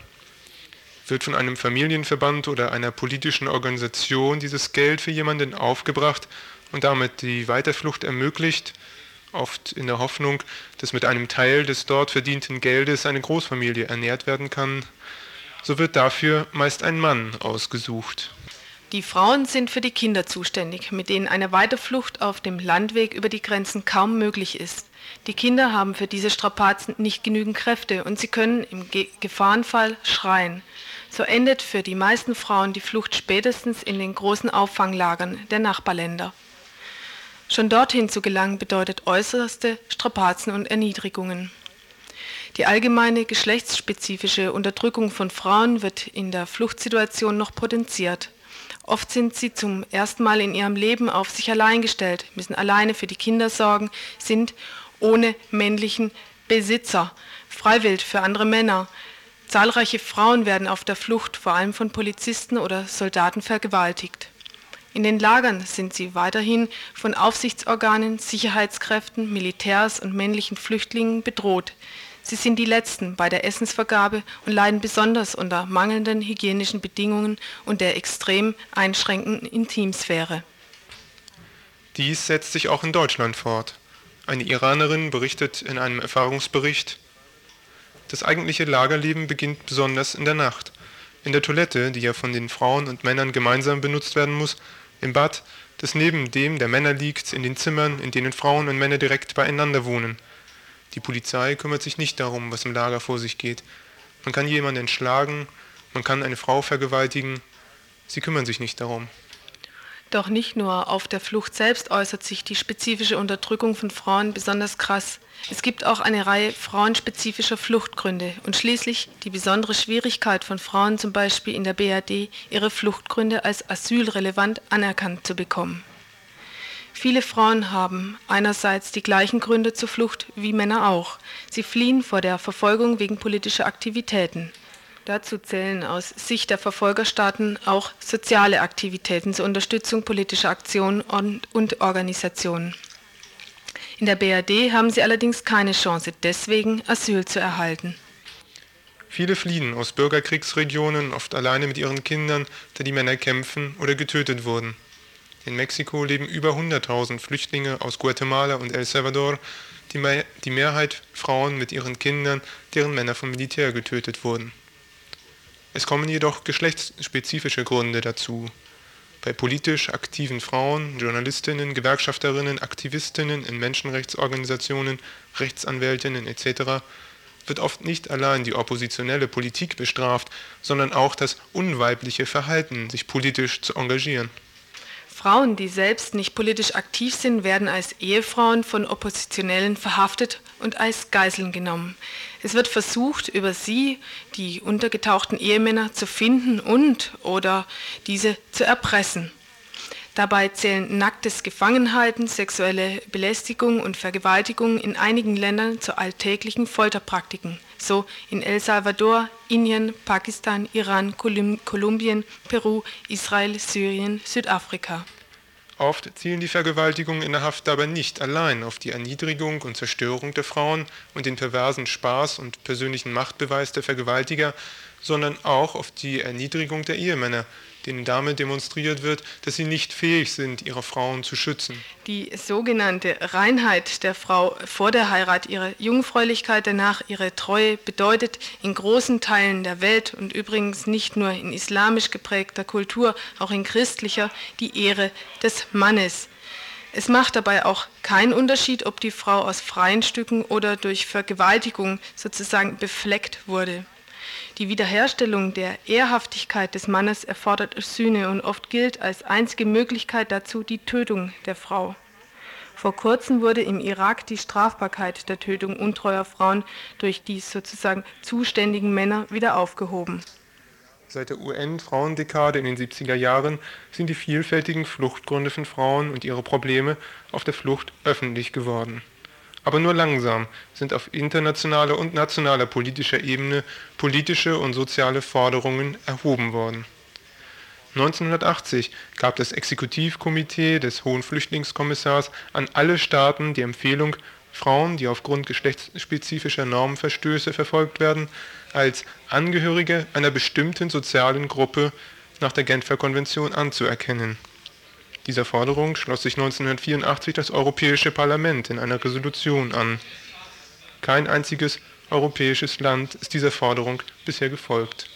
Wird von einem Familienverband oder einer politischen Organisation dieses Geld für jemanden aufgebracht und damit die Weiterflucht ermöglicht, oft in der Hoffnung, dass mit einem Teil des dort verdienten Geldes eine Großfamilie ernährt werden kann, so wird dafür meist ein Mann ausgesucht. Die Frauen sind für die Kinder zuständig, mit denen eine Weiterflucht auf dem Landweg über die Grenzen kaum möglich ist. Die Kinder haben für diese Strapazen nicht genügend Kräfte und sie können im Ge Gefahrenfall schreien. So endet für die meisten Frauen die Flucht spätestens in den großen Auffanglagern der Nachbarländer. Schon dorthin zu gelangen bedeutet äußerste Strapazen und Erniedrigungen. Die allgemeine geschlechtsspezifische Unterdrückung von Frauen wird in der Fluchtsituation noch potenziert. Oft sind sie zum ersten Mal in ihrem Leben auf sich allein gestellt, müssen alleine für die Kinder sorgen, sind ohne männlichen Besitzer, freiwillig für andere Männer. Zahlreiche Frauen werden auf der Flucht vor allem von Polizisten oder Soldaten vergewaltigt. In den Lagern sind sie weiterhin von Aufsichtsorganen, Sicherheitskräften, Militärs und männlichen Flüchtlingen bedroht. Sie sind die Letzten bei der Essensvergabe und leiden besonders unter mangelnden hygienischen Bedingungen und der extrem einschränkenden Intimsphäre. Dies setzt sich auch in Deutschland fort. Eine Iranerin berichtet in einem Erfahrungsbericht, das eigentliche Lagerleben beginnt besonders in der Nacht. In der Toilette, die ja von den Frauen und Männern gemeinsam benutzt werden muss, im Bad, das neben dem der Männer liegt, in den Zimmern, in denen Frauen und Männer direkt beieinander wohnen – die Polizei kümmert sich nicht darum, was im Lager vor sich geht. Man kann jemanden schlagen, man kann eine Frau vergewaltigen. Sie kümmern sich nicht darum. Doch nicht nur auf der Flucht selbst äußert sich die spezifische Unterdrückung von Frauen besonders krass. Es gibt auch eine Reihe frauenspezifischer Fluchtgründe und schließlich die besondere Schwierigkeit von Frauen zum Beispiel in der BRD, ihre Fluchtgründe als asylrelevant anerkannt zu bekommen. Viele Frauen haben einerseits die gleichen Gründe zur Flucht wie Männer auch. Sie fliehen vor der Verfolgung wegen politischer Aktivitäten. Dazu zählen aus Sicht der Verfolgerstaaten auch soziale Aktivitäten zur Unterstützung politischer Aktionen und, und Organisationen. In der BRD haben sie allerdings keine Chance, deswegen Asyl zu erhalten. Viele fliehen aus Bürgerkriegsregionen, oft alleine mit ihren Kindern, da die Männer kämpfen oder getötet wurden. In Mexiko leben über 100.000 Flüchtlinge aus Guatemala und El Salvador, die, Me die Mehrheit Frauen mit ihren Kindern, deren Männer vom Militär getötet wurden. Es kommen jedoch geschlechtsspezifische Gründe dazu. Bei politisch aktiven Frauen, Journalistinnen, Gewerkschafterinnen, Aktivistinnen in Menschenrechtsorganisationen, Rechtsanwältinnen etc. wird oft nicht allein die oppositionelle Politik bestraft, sondern auch das unweibliche Verhalten, sich politisch zu engagieren. Frauen, die selbst nicht politisch aktiv sind, werden als Ehefrauen von Oppositionellen verhaftet und als Geiseln genommen. Es wird versucht, über sie die untergetauchten Ehemänner zu finden und oder diese zu erpressen. Dabei zählen nacktes Gefangenhalten, sexuelle Belästigung und Vergewaltigung in einigen Ländern zu alltäglichen Folterpraktiken, so in El Salvador, Indien, Pakistan, Iran, Kolumbien, Peru, Israel, Syrien, Südafrika. Oft zielen die Vergewaltigungen in der Haft dabei nicht allein auf die Erniedrigung und Zerstörung der Frauen und den perversen Spaß und persönlichen Machtbeweis der Vergewaltiger, sondern auch auf die Erniedrigung der Ehemänner, denen damit demonstriert wird, dass sie nicht fähig sind, ihre Frauen zu schützen. Die sogenannte Reinheit der Frau vor der Heirat, ihre Jungfräulichkeit danach, ihre Treue bedeutet in großen Teilen der Welt und übrigens nicht nur in islamisch geprägter Kultur, auch in christlicher, die Ehre des Mannes. Es macht dabei auch keinen Unterschied, ob die Frau aus freien Stücken oder durch Vergewaltigung sozusagen befleckt wurde. Die Wiederherstellung der Ehrhaftigkeit des Mannes erfordert Sühne und oft gilt als einzige Möglichkeit dazu die Tötung der Frau. Vor kurzem wurde im Irak die Strafbarkeit der Tötung untreuer Frauen durch die sozusagen zuständigen Männer wieder aufgehoben. Seit der UN-Frauendekade in den 70er Jahren sind die vielfältigen Fluchtgründe von Frauen und ihre Probleme auf der Flucht öffentlich geworden. Aber nur langsam sind auf internationaler und nationaler politischer Ebene politische und soziale Forderungen erhoben worden. 1980 gab das Exekutivkomitee des Hohen Flüchtlingskommissars an alle Staaten die Empfehlung, Frauen, die aufgrund geschlechtsspezifischer Normenverstöße verfolgt werden, als Angehörige einer bestimmten sozialen Gruppe nach der Genfer Konvention anzuerkennen dieser Forderung schloss sich 1984 das Europäische Parlament in einer Resolution an. Kein einziges europäisches Land ist dieser Forderung bisher gefolgt.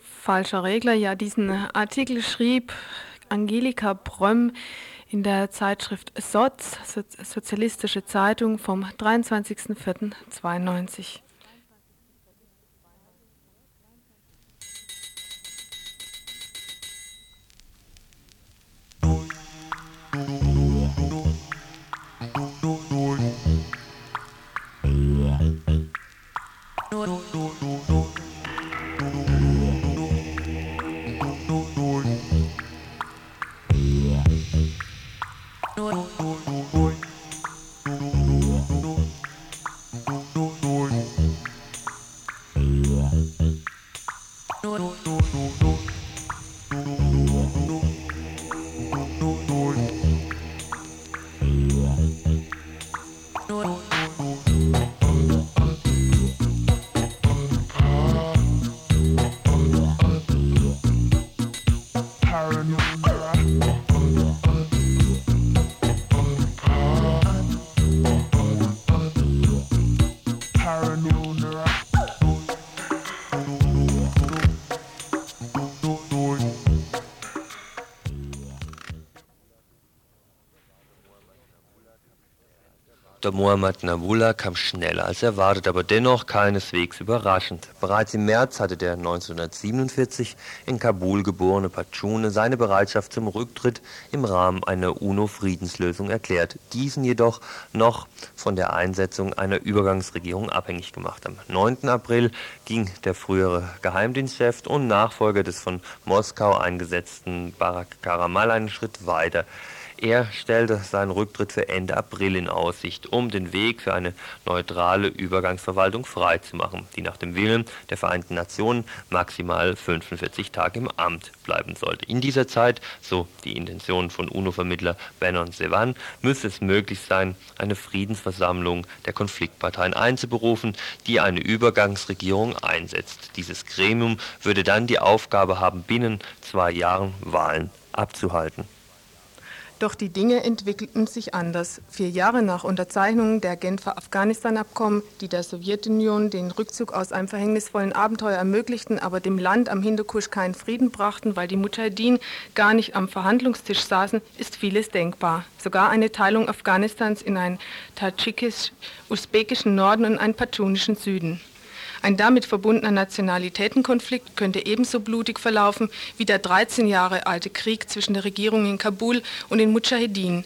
Falscher Regler, ja, diesen Artikel schrieb Angelika Brömm in der Zeitschrift SOZ, Sozialistische Zeitung, vom 23.04.92. Dr. Mohammad Nabullah kam schneller als erwartet, aber dennoch keineswegs überraschend. Bereits im März hatte der 1947 in Kabul geborene Pachune seine Bereitschaft zum Rücktritt im Rahmen einer UNO-Friedenslösung erklärt, diesen jedoch noch von der Einsetzung einer Übergangsregierung abhängig gemacht. Am 9. April ging der frühere Geheimdienstchef und Nachfolger des von Moskau eingesetzten Barak Karamal einen Schritt weiter. Er stellte seinen Rücktritt für Ende April in Aussicht, um den Weg für eine neutrale Übergangsverwaltung freizumachen, die nach dem Willen der Vereinten Nationen maximal 45 Tage im Amt bleiben sollte. In dieser Zeit, so die Intention von UNO-Vermittler Benon Sevan, müsse es möglich sein, eine Friedensversammlung der Konfliktparteien einzuberufen, die eine Übergangsregierung einsetzt. Dieses Gremium würde dann die Aufgabe haben, binnen zwei Jahren Wahlen abzuhalten. Doch die Dinge entwickelten sich anders. Vier Jahre nach Unterzeichnung der Genfer Afghanistan-Abkommen, die der Sowjetunion den Rückzug aus einem verhängnisvollen Abenteuer ermöglichten, aber dem Land am Hindukusch keinen Frieden brachten, weil die Mujahideen gar nicht am Verhandlungstisch saßen, ist vieles denkbar. Sogar eine Teilung Afghanistans in einen tadschikisch-usbekischen Norden und einen pashtunischen Süden. Ein damit verbundener Nationalitätenkonflikt könnte ebenso blutig verlaufen wie der 13 Jahre alte Krieg zwischen der Regierung in Kabul und den Mujahedin.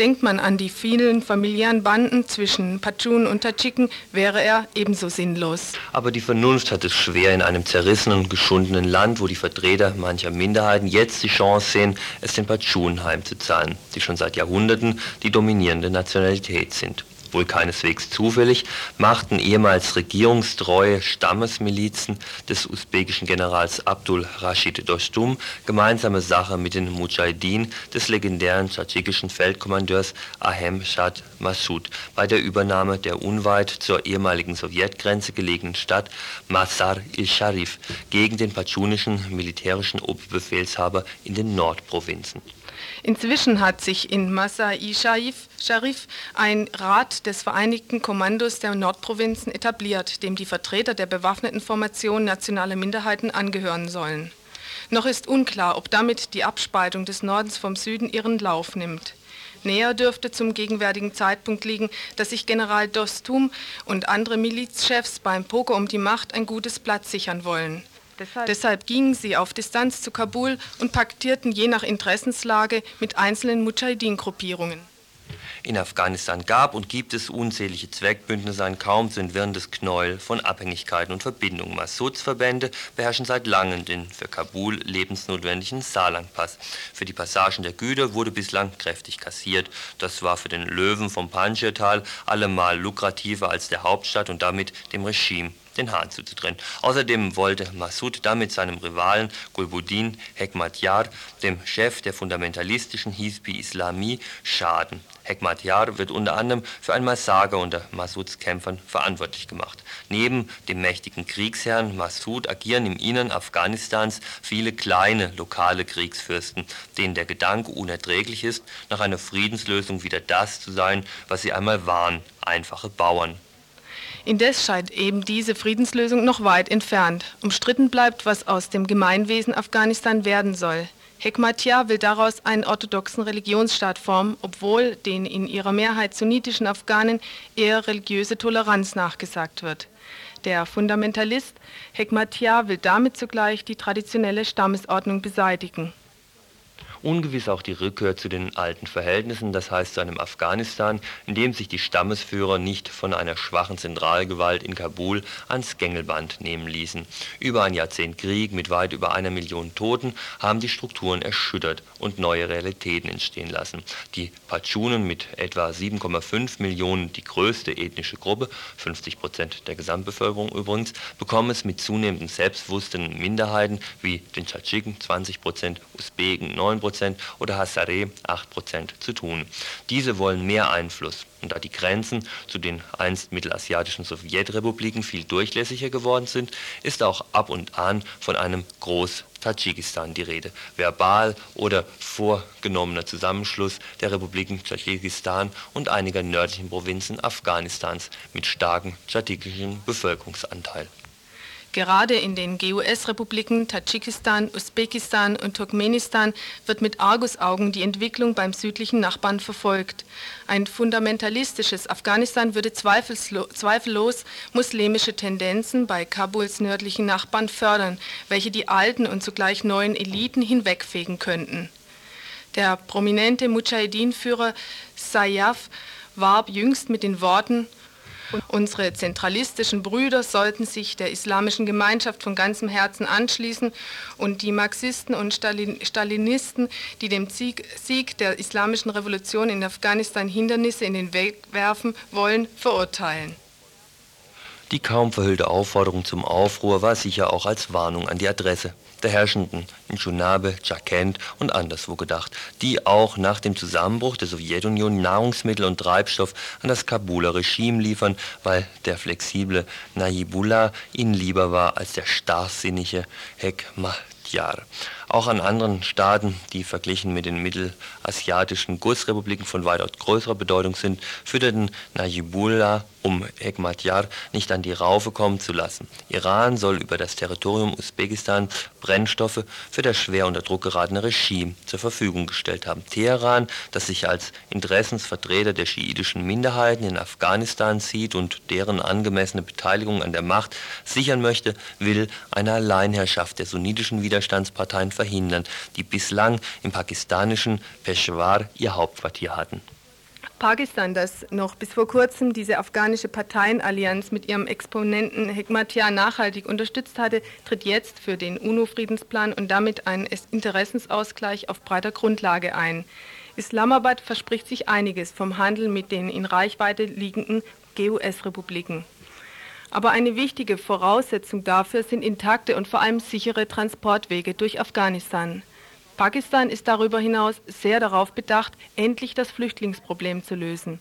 Denkt man an die vielen familiären Banden zwischen Pashtun und Tadschiken, wäre er ebenso sinnlos. Aber die Vernunft hat es schwer in einem zerrissenen und geschundenen Land, wo die Vertreter mancher Minderheiten jetzt die Chance sehen, es den Pashtun heimzuzahlen, die schon seit Jahrhunderten die dominierende Nationalität sind. Wohl keineswegs zufällig, machten ehemals regierungstreue Stammesmilizen des usbekischen Generals Abdul Rashid Dostum gemeinsame Sache mit den Mujahideen des legendären tschadschikischen Feldkommandeurs Ahem Shah Massoud bei der Übernahme der unweit zur ehemaligen Sowjetgrenze gelegenen Stadt Mazar-i-Sharif gegen den patschunischen militärischen Oberbefehlshaber in den Nordprovinzen. Inzwischen hat sich in Masai Sharif ein Rat des Vereinigten Kommandos der Nordprovinzen etabliert, dem die Vertreter der bewaffneten Formation nationaler Minderheiten angehören sollen. Noch ist unklar, ob damit die Abspaltung des Nordens vom Süden ihren Lauf nimmt. Näher dürfte zum gegenwärtigen Zeitpunkt liegen, dass sich General Dostum und andere Milizchefs beim Poker um die Macht ein gutes Platz sichern wollen. Deshalb, Deshalb gingen sie auf Distanz zu Kabul und paktierten je nach Interessenslage mit einzelnen Mujahideen-Gruppierungen. In Afghanistan gab und gibt es unzählige Zweckbündnisse, ein kaum zu entwirrendes Knäuel von Abhängigkeiten und Verbindungen. Massouds-Verbände beherrschen seit langem den für Kabul lebensnotwendigen Saarlandpass. Für die Passagen der Güter wurde bislang kräftig kassiert. Das war für den Löwen vom Panjshir-Tal allemal lukrativer als der Hauptstadt und damit dem Regime den Hahn zuzutrennen. Außerdem wollte Massoud damit seinem Rivalen Gulbuddin Hekmatyar, dem Chef der fundamentalistischen Hizbi Islami, schaden. Hekmatyar wird unter anderem für ein Massaker unter Massouds Kämpfern verantwortlich gemacht. Neben dem mächtigen Kriegsherrn Massoud agieren im Innern Afghanistans viele kleine lokale Kriegsfürsten, denen der Gedanke unerträglich ist, nach einer Friedenslösung wieder das zu sein, was sie einmal waren, einfache Bauern. Indes scheint eben diese Friedenslösung noch weit entfernt. Umstritten bleibt, was aus dem Gemeinwesen Afghanistan werden soll. Hekmatyar will daraus einen orthodoxen Religionsstaat formen, obwohl den in ihrer Mehrheit sunnitischen Afghanen eher religiöse Toleranz nachgesagt wird. Der Fundamentalist Hekmatyar will damit zugleich die traditionelle Stammesordnung beseitigen. Ungewiss auch die Rückkehr zu den alten Verhältnissen, das heißt zu einem Afghanistan, in dem sich die Stammesführer nicht von einer schwachen Zentralgewalt in Kabul ans Gängelband nehmen ließen. Über ein Jahrzehnt Krieg mit weit über einer Million Toten haben die Strukturen erschüttert und neue Realitäten entstehen lassen. Die Patschunen mit etwa 7,5 Millionen, die größte ethnische Gruppe, 50 Prozent der Gesamtbevölkerung übrigens, bekommen es mit zunehmendem selbstbewussten Minderheiten wie den Tschadschiken 20 Prozent, Usbeken 9 Prozent, oder Hazare 8% zu tun. Diese wollen mehr Einfluss. Und da die Grenzen zu den einst mittelasiatischen Sowjetrepubliken viel durchlässiger geworden sind, ist auch ab und an von einem Groß Tadschikistan die Rede. Verbal oder vorgenommener Zusammenschluss der Republiken Tadschikistan und einiger nördlichen Provinzen Afghanistans mit starkem tschadikischen Bevölkerungsanteil. Gerade in den GUS-Republiken Tadschikistan, Usbekistan und Turkmenistan wird mit Argusaugen die Entwicklung beim südlichen Nachbarn verfolgt. Ein fundamentalistisches Afghanistan würde zweifellos muslimische Tendenzen bei Kabuls nördlichen Nachbarn fördern, welche die alten und zugleich neuen Eliten hinwegfegen könnten. Der prominente Mujahideen-Führer Sayyaf warb jüngst mit den Worten Unsere zentralistischen Brüder sollten sich der islamischen Gemeinschaft von ganzem Herzen anschließen und die Marxisten und Stalinisten, die dem Sieg, der islamischen Revolution in Afghanistan Hindernisse in den Weg werfen wollen, verurteilen. Die kaum verhüllte Aufforderung zum Aufruhr war sicher auch als Warnung an die Adresse der Herrschenden in Schunabe, Tschakent und anderswo gedacht, die auch nach dem Zusammenbruch der Sowjetunion Nahrungsmittel und Treibstoff an das Kabuler Regime liefern, weil der flexible Najibullah ihnen lieber war als der starrsinnige Hekmatyar. Auch an anderen Staaten, die verglichen mit den mittelasiatischen Gussrepubliken von weitaus größerer Bedeutung sind, fütterten Najibullah um Hekmatyar nicht an die Raufe kommen zu lassen. Iran soll über das Territorium Usbekistan Brennstoffe für das schwer unter Druck geratene Regime zur Verfügung gestellt haben. Teheran, das sich als Interessensvertreter der schiitischen Minderheiten in Afghanistan sieht und deren angemessene Beteiligung an der Macht sichern möchte, will eine Alleinherrschaft der sunnitischen Widerstandsparteien verhindern, die bislang im pakistanischen Peshawar ihr Hauptquartier hatten. Pakistan, das noch bis vor kurzem diese afghanische Parteienallianz mit ihrem Exponenten Hekmatyar nachhaltig unterstützt hatte, tritt jetzt für den UNO-Friedensplan und damit einen Interessensausgleich auf breiter Grundlage ein. Islamabad verspricht sich einiges vom Handel mit den in Reichweite liegenden GUS-Republiken. Aber eine wichtige Voraussetzung dafür sind intakte und vor allem sichere Transportwege durch Afghanistan. Pakistan ist darüber hinaus sehr darauf bedacht, endlich das Flüchtlingsproblem zu lösen.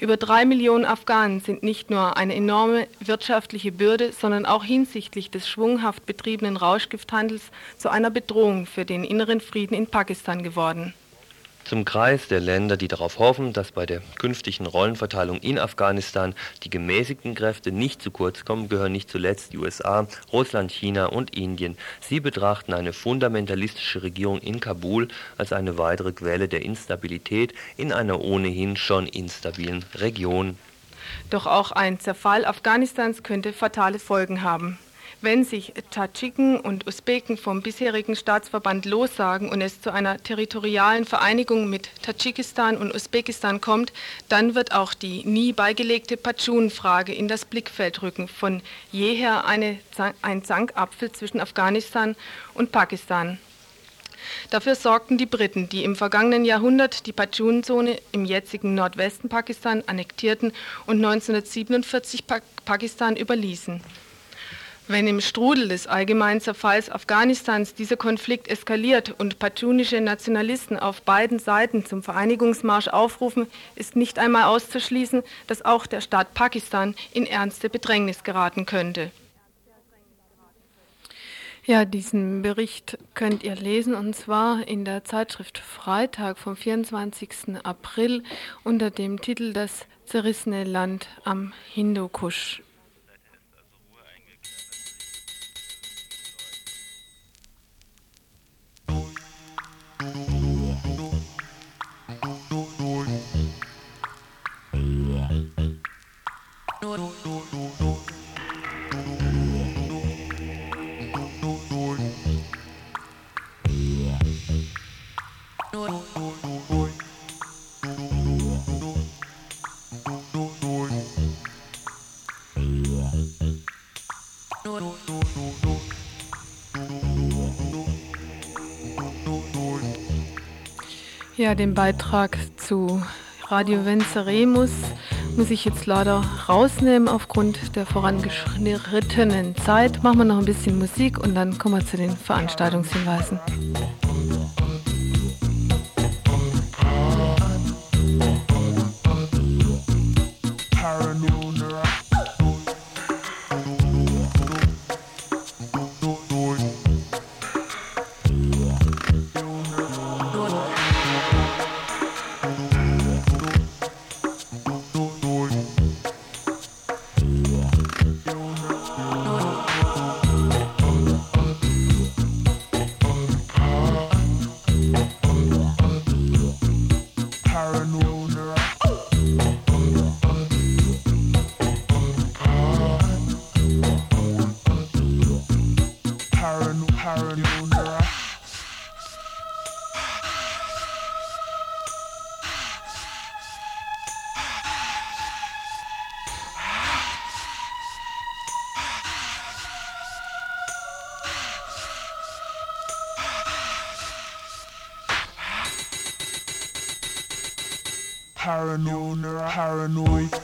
Über drei Millionen Afghanen sind nicht nur eine enorme wirtschaftliche Bürde, sondern auch hinsichtlich des schwunghaft betriebenen Rauschgifthandels zu einer Bedrohung für den inneren Frieden in Pakistan geworden. Zum Kreis der Länder, die darauf hoffen, dass bei der künftigen Rollenverteilung in Afghanistan die gemäßigten Kräfte nicht zu kurz kommen, gehören nicht zuletzt die USA, Russland, China und Indien. Sie betrachten eine fundamentalistische Regierung in Kabul als eine weitere Quelle der Instabilität in einer ohnehin schon instabilen Region. Doch auch ein Zerfall Afghanistans könnte fatale Folgen haben. Wenn sich Tadschiken und Usbeken vom bisherigen Staatsverband lossagen und es zu einer territorialen Vereinigung mit Tadschikistan und Usbekistan kommt, dann wird auch die nie beigelegte Patschun-Frage in das Blickfeld rücken, von jeher eine, ein Zankapfel zwischen Afghanistan und Pakistan. Dafür sorgten die Briten, die im vergangenen Jahrhundert die Patschun-Zone im jetzigen Nordwesten Pakistan annektierten und 1947 Pakistan überließen. Wenn im Strudel des allgemeinen Zerfalls Afghanistans dieser Konflikt eskaliert und patschunische Nationalisten auf beiden Seiten zum Vereinigungsmarsch aufrufen, ist nicht einmal auszuschließen, dass auch der Staat Pakistan in ernste Bedrängnis geraten könnte. Ja, diesen Bericht könnt ihr lesen und zwar in der Zeitschrift Freitag vom 24. April unter dem Titel Das zerrissene Land am Hindukusch. Ja, den Beitrag zu Radio Venceremus muss ich jetzt leider rausnehmen aufgrund der vorangeschrittenen Zeit. Machen wir noch ein bisschen Musik und dann kommen wir zu den Veranstaltungshinweisen. paranoid, paranoid.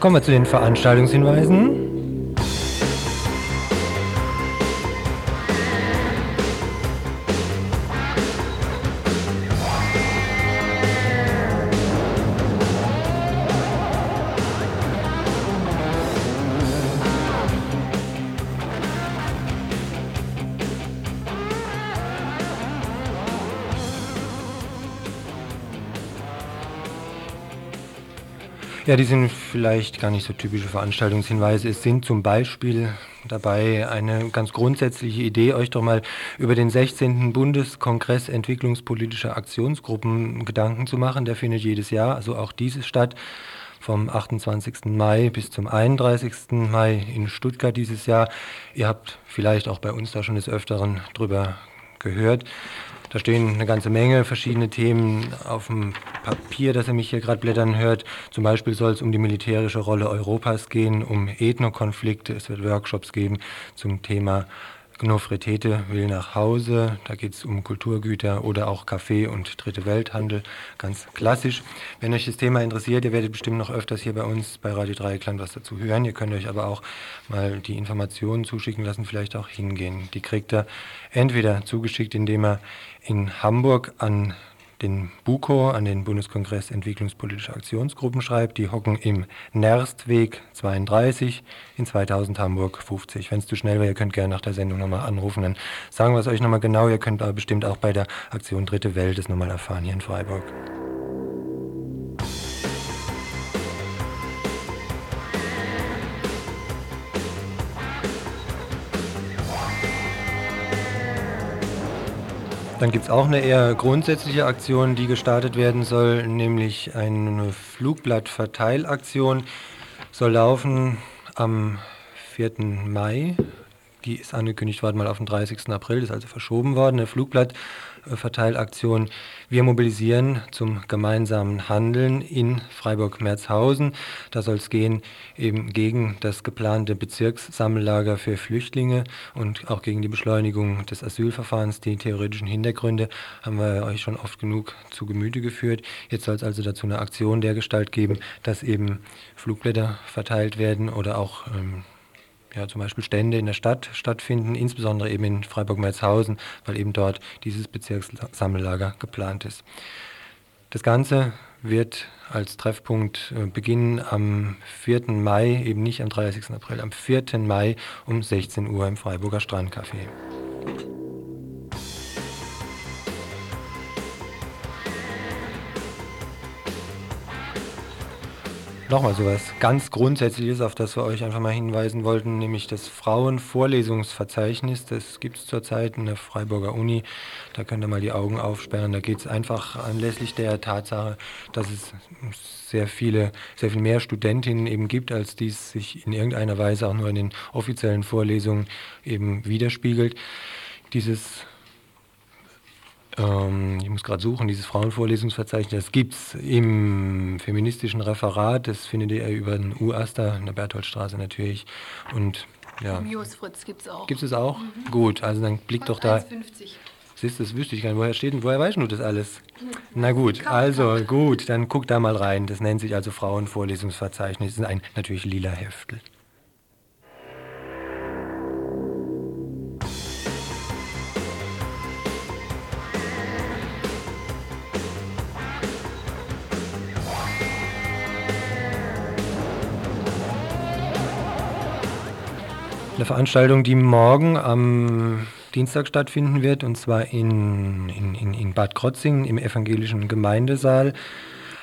Kommen wir zu den Veranstaltungshinweisen. Ja, die sind vielleicht gar nicht so typische Veranstaltungshinweise. Es sind zum Beispiel dabei eine ganz grundsätzliche Idee, euch doch mal über den 16. Bundeskongress entwicklungspolitischer Aktionsgruppen Gedanken zu machen. Der findet jedes Jahr, also auch dieses statt vom 28. Mai bis zum 31. Mai in Stuttgart dieses Jahr. Ihr habt vielleicht auch bei uns da schon des Öfteren drüber gehört. Da stehen eine ganze Menge verschiedene Themen auf dem Papier, das ihr mich hier gerade blättern hört. Zum Beispiel soll es um die militärische Rolle Europas gehen, um Ethnokonflikte. Es wird Workshops geben zum Thema Nofretete will nach Hause, da geht es um Kulturgüter oder auch Kaffee und Dritte Welthandel, ganz klassisch. Wenn euch das Thema interessiert, ihr werdet bestimmt noch öfters hier bei uns bei Radio Dreieckland was dazu hören. Ihr könnt euch aber auch mal die Informationen zuschicken lassen, vielleicht auch hingehen. Die kriegt ihr entweder zugeschickt, indem er in Hamburg an den BUKO, an den Bundeskongress Entwicklungspolitische Aktionsgruppen schreibt. Die hocken im Nerstweg 32 in 2000 Hamburg 50. Wenn es zu schnell wäre, ihr könnt gerne nach der Sendung nochmal anrufen, dann sagen wir es euch nochmal genau. Ihr könnt aber bestimmt auch bei der Aktion Dritte Welt es nochmal erfahren hier in Freiburg. Dann gibt es auch eine eher grundsätzliche Aktion, die gestartet werden soll, nämlich eine Flugblattverteilaktion. Soll laufen am 4. Mai. Die ist angekündigt worden mal auf den 30. April, ist also verschoben worden. Eine Flugblattverteilaktion wir mobilisieren zum gemeinsamen Handeln in Freiburg-Merzhausen. Da soll es gehen eben gegen das geplante Bezirkssammellager für Flüchtlinge und auch gegen die Beschleunigung des Asylverfahrens. Die theoretischen Hintergründe haben wir euch schon oft genug zu Gemüte geführt. Jetzt soll es also dazu eine Aktion der Gestalt geben, dass eben Flugblätter verteilt werden oder auch ähm, ja, zum Beispiel Stände in der Stadt stattfinden, insbesondere eben in Freiburg-Merzhausen, weil eben dort dieses Bezirkssammellager geplant ist. Das Ganze wird als Treffpunkt äh, beginnen am 4. Mai, eben nicht am 30. April, am 4. Mai um 16 Uhr im Freiburger Strandcafé. Nochmal so was ganz Grundsätzliches, auf das wir euch einfach mal hinweisen wollten, nämlich das Frauenvorlesungsverzeichnis. Das gibt es zurzeit in der Freiburger Uni. Da könnt ihr mal die Augen aufsperren. Da geht es einfach anlässlich der Tatsache, dass es sehr viele, sehr viel mehr Studentinnen eben gibt, als dies sich in irgendeiner Weise auch nur in den offiziellen Vorlesungen eben widerspiegelt. Dieses ähm, ich muss gerade suchen, dieses Frauenvorlesungsverzeichnis, das gibt es im feministischen Referat, das findet ihr über den UASTA in der Bertholdstraße natürlich. Und ja. Im Jos Fritz gibt es auch. Gibt es auch? Mhm. Gut, also dann blickt doch da. 1,50. Siehst du, das wüsste ich gar nicht. Woher steht denn, woher weißt du das alles? Na gut, also gut, dann guck da mal rein. Das nennt sich also Frauenvorlesungsverzeichnis. Das ist ein natürlich lila Heftel. Eine Veranstaltung, die morgen am Dienstag stattfinden wird, und zwar in, in, in Bad Krotzingen im evangelischen Gemeindesaal.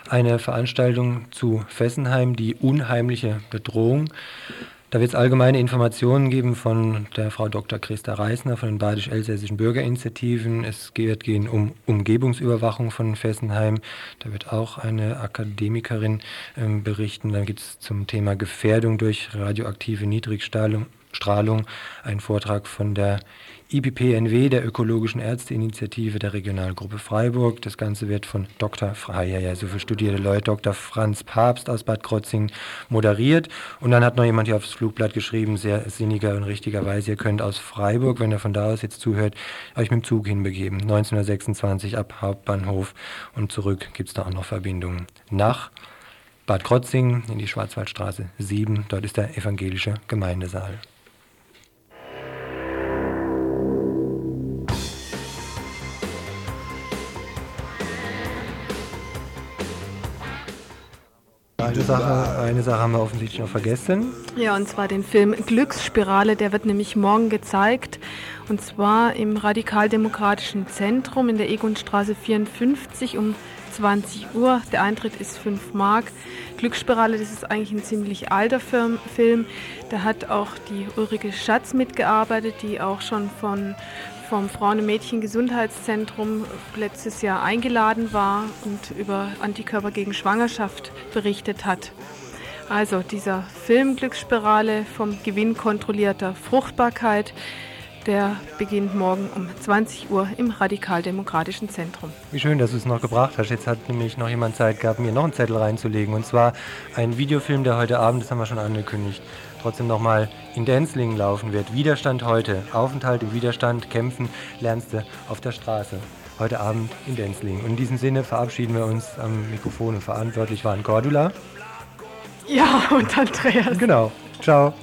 Eine Veranstaltung zu Fessenheim, die unheimliche Bedrohung. Da wird es allgemeine Informationen geben von der Frau Dr. Christa Reisner von den Badisch-Elsässischen Bürgerinitiativen. Es wird gehen um Umgebungsüberwachung von Fessenheim. Da wird auch eine Akademikerin ähm, berichten. Dann gibt es zum Thema Gefährdung durch radioaktive Niedrigstrahlung Strahlung, ein Vortrag von der IPPNW, der Ökologischen Ärzteinitiative der Regionalgruppe Freiburg. Das Ganze wird von Dr. Freier, ja, so viel studierte Leute, Dr. Franz Papst aus Bad Krotzing moderiert. Und dann hat noch jemand hier aufs Flugblatt geschrieben, sehr sinniger und richtigerweise, ihr könnt aus Freiburg, wenn ihr von da aus jetzt zuhört, euch mit dem Zug hinbegeben. 1926 ab Hauptbahnhof und zurück gibt es da auch noch Verbindungen nach Bad Krotzing in die Schwarzwaldstraße 7. Dort ist der evangelische Gemeindesaal. Eine Sache, eine Sache haben wir offensichtlich noch vergessen. Ja, und zwar den Film Glücksspirale, der wird nämlich morgen gezeigt. Und zwar im Radikaldemokratischen Zentrum in der Egonstraße 54 um 20 Uhr. Der Eintritt ist 5 Mark. Glücksspirale, das ist eigentlich ein ziemlich alter Film. Da hat auch die Ulrike Schatz mitgearbeitet, die auch schon von, vom Frauen- und Mädchen-Gesundheitszentrum letztes Jahr eingeladen war und über Antikörper gegen Schwangerschaft berichtet hat. Also dieser Film Glücksspirale vom Gewinn kontrollierter Fruchtbarkeit, der beginnt morgen um 20 Uhr im Radikaldemokratischen Zentrum. Wie schön, dass du es noch gebracht hast. Jetzt hat nämlich noch jemand Zeit gehabt, mir noch einen Zettel reinzulegen. Und zwar ein Videofilm, der heute Abend, das haben wir schon angekündigt, trotzdem nochmal in Denzlingen laufen wird. Widerstand heute. Aufenthalt im Widerstand, kämpfen lernst du auf der Straße. Heute Abend in Denzlingen. Und in diesem Sinne verabschieden wir uns am Mikrofon und verantwortlich waren Cordula. Ja, und Andreas. Genau. Ciao.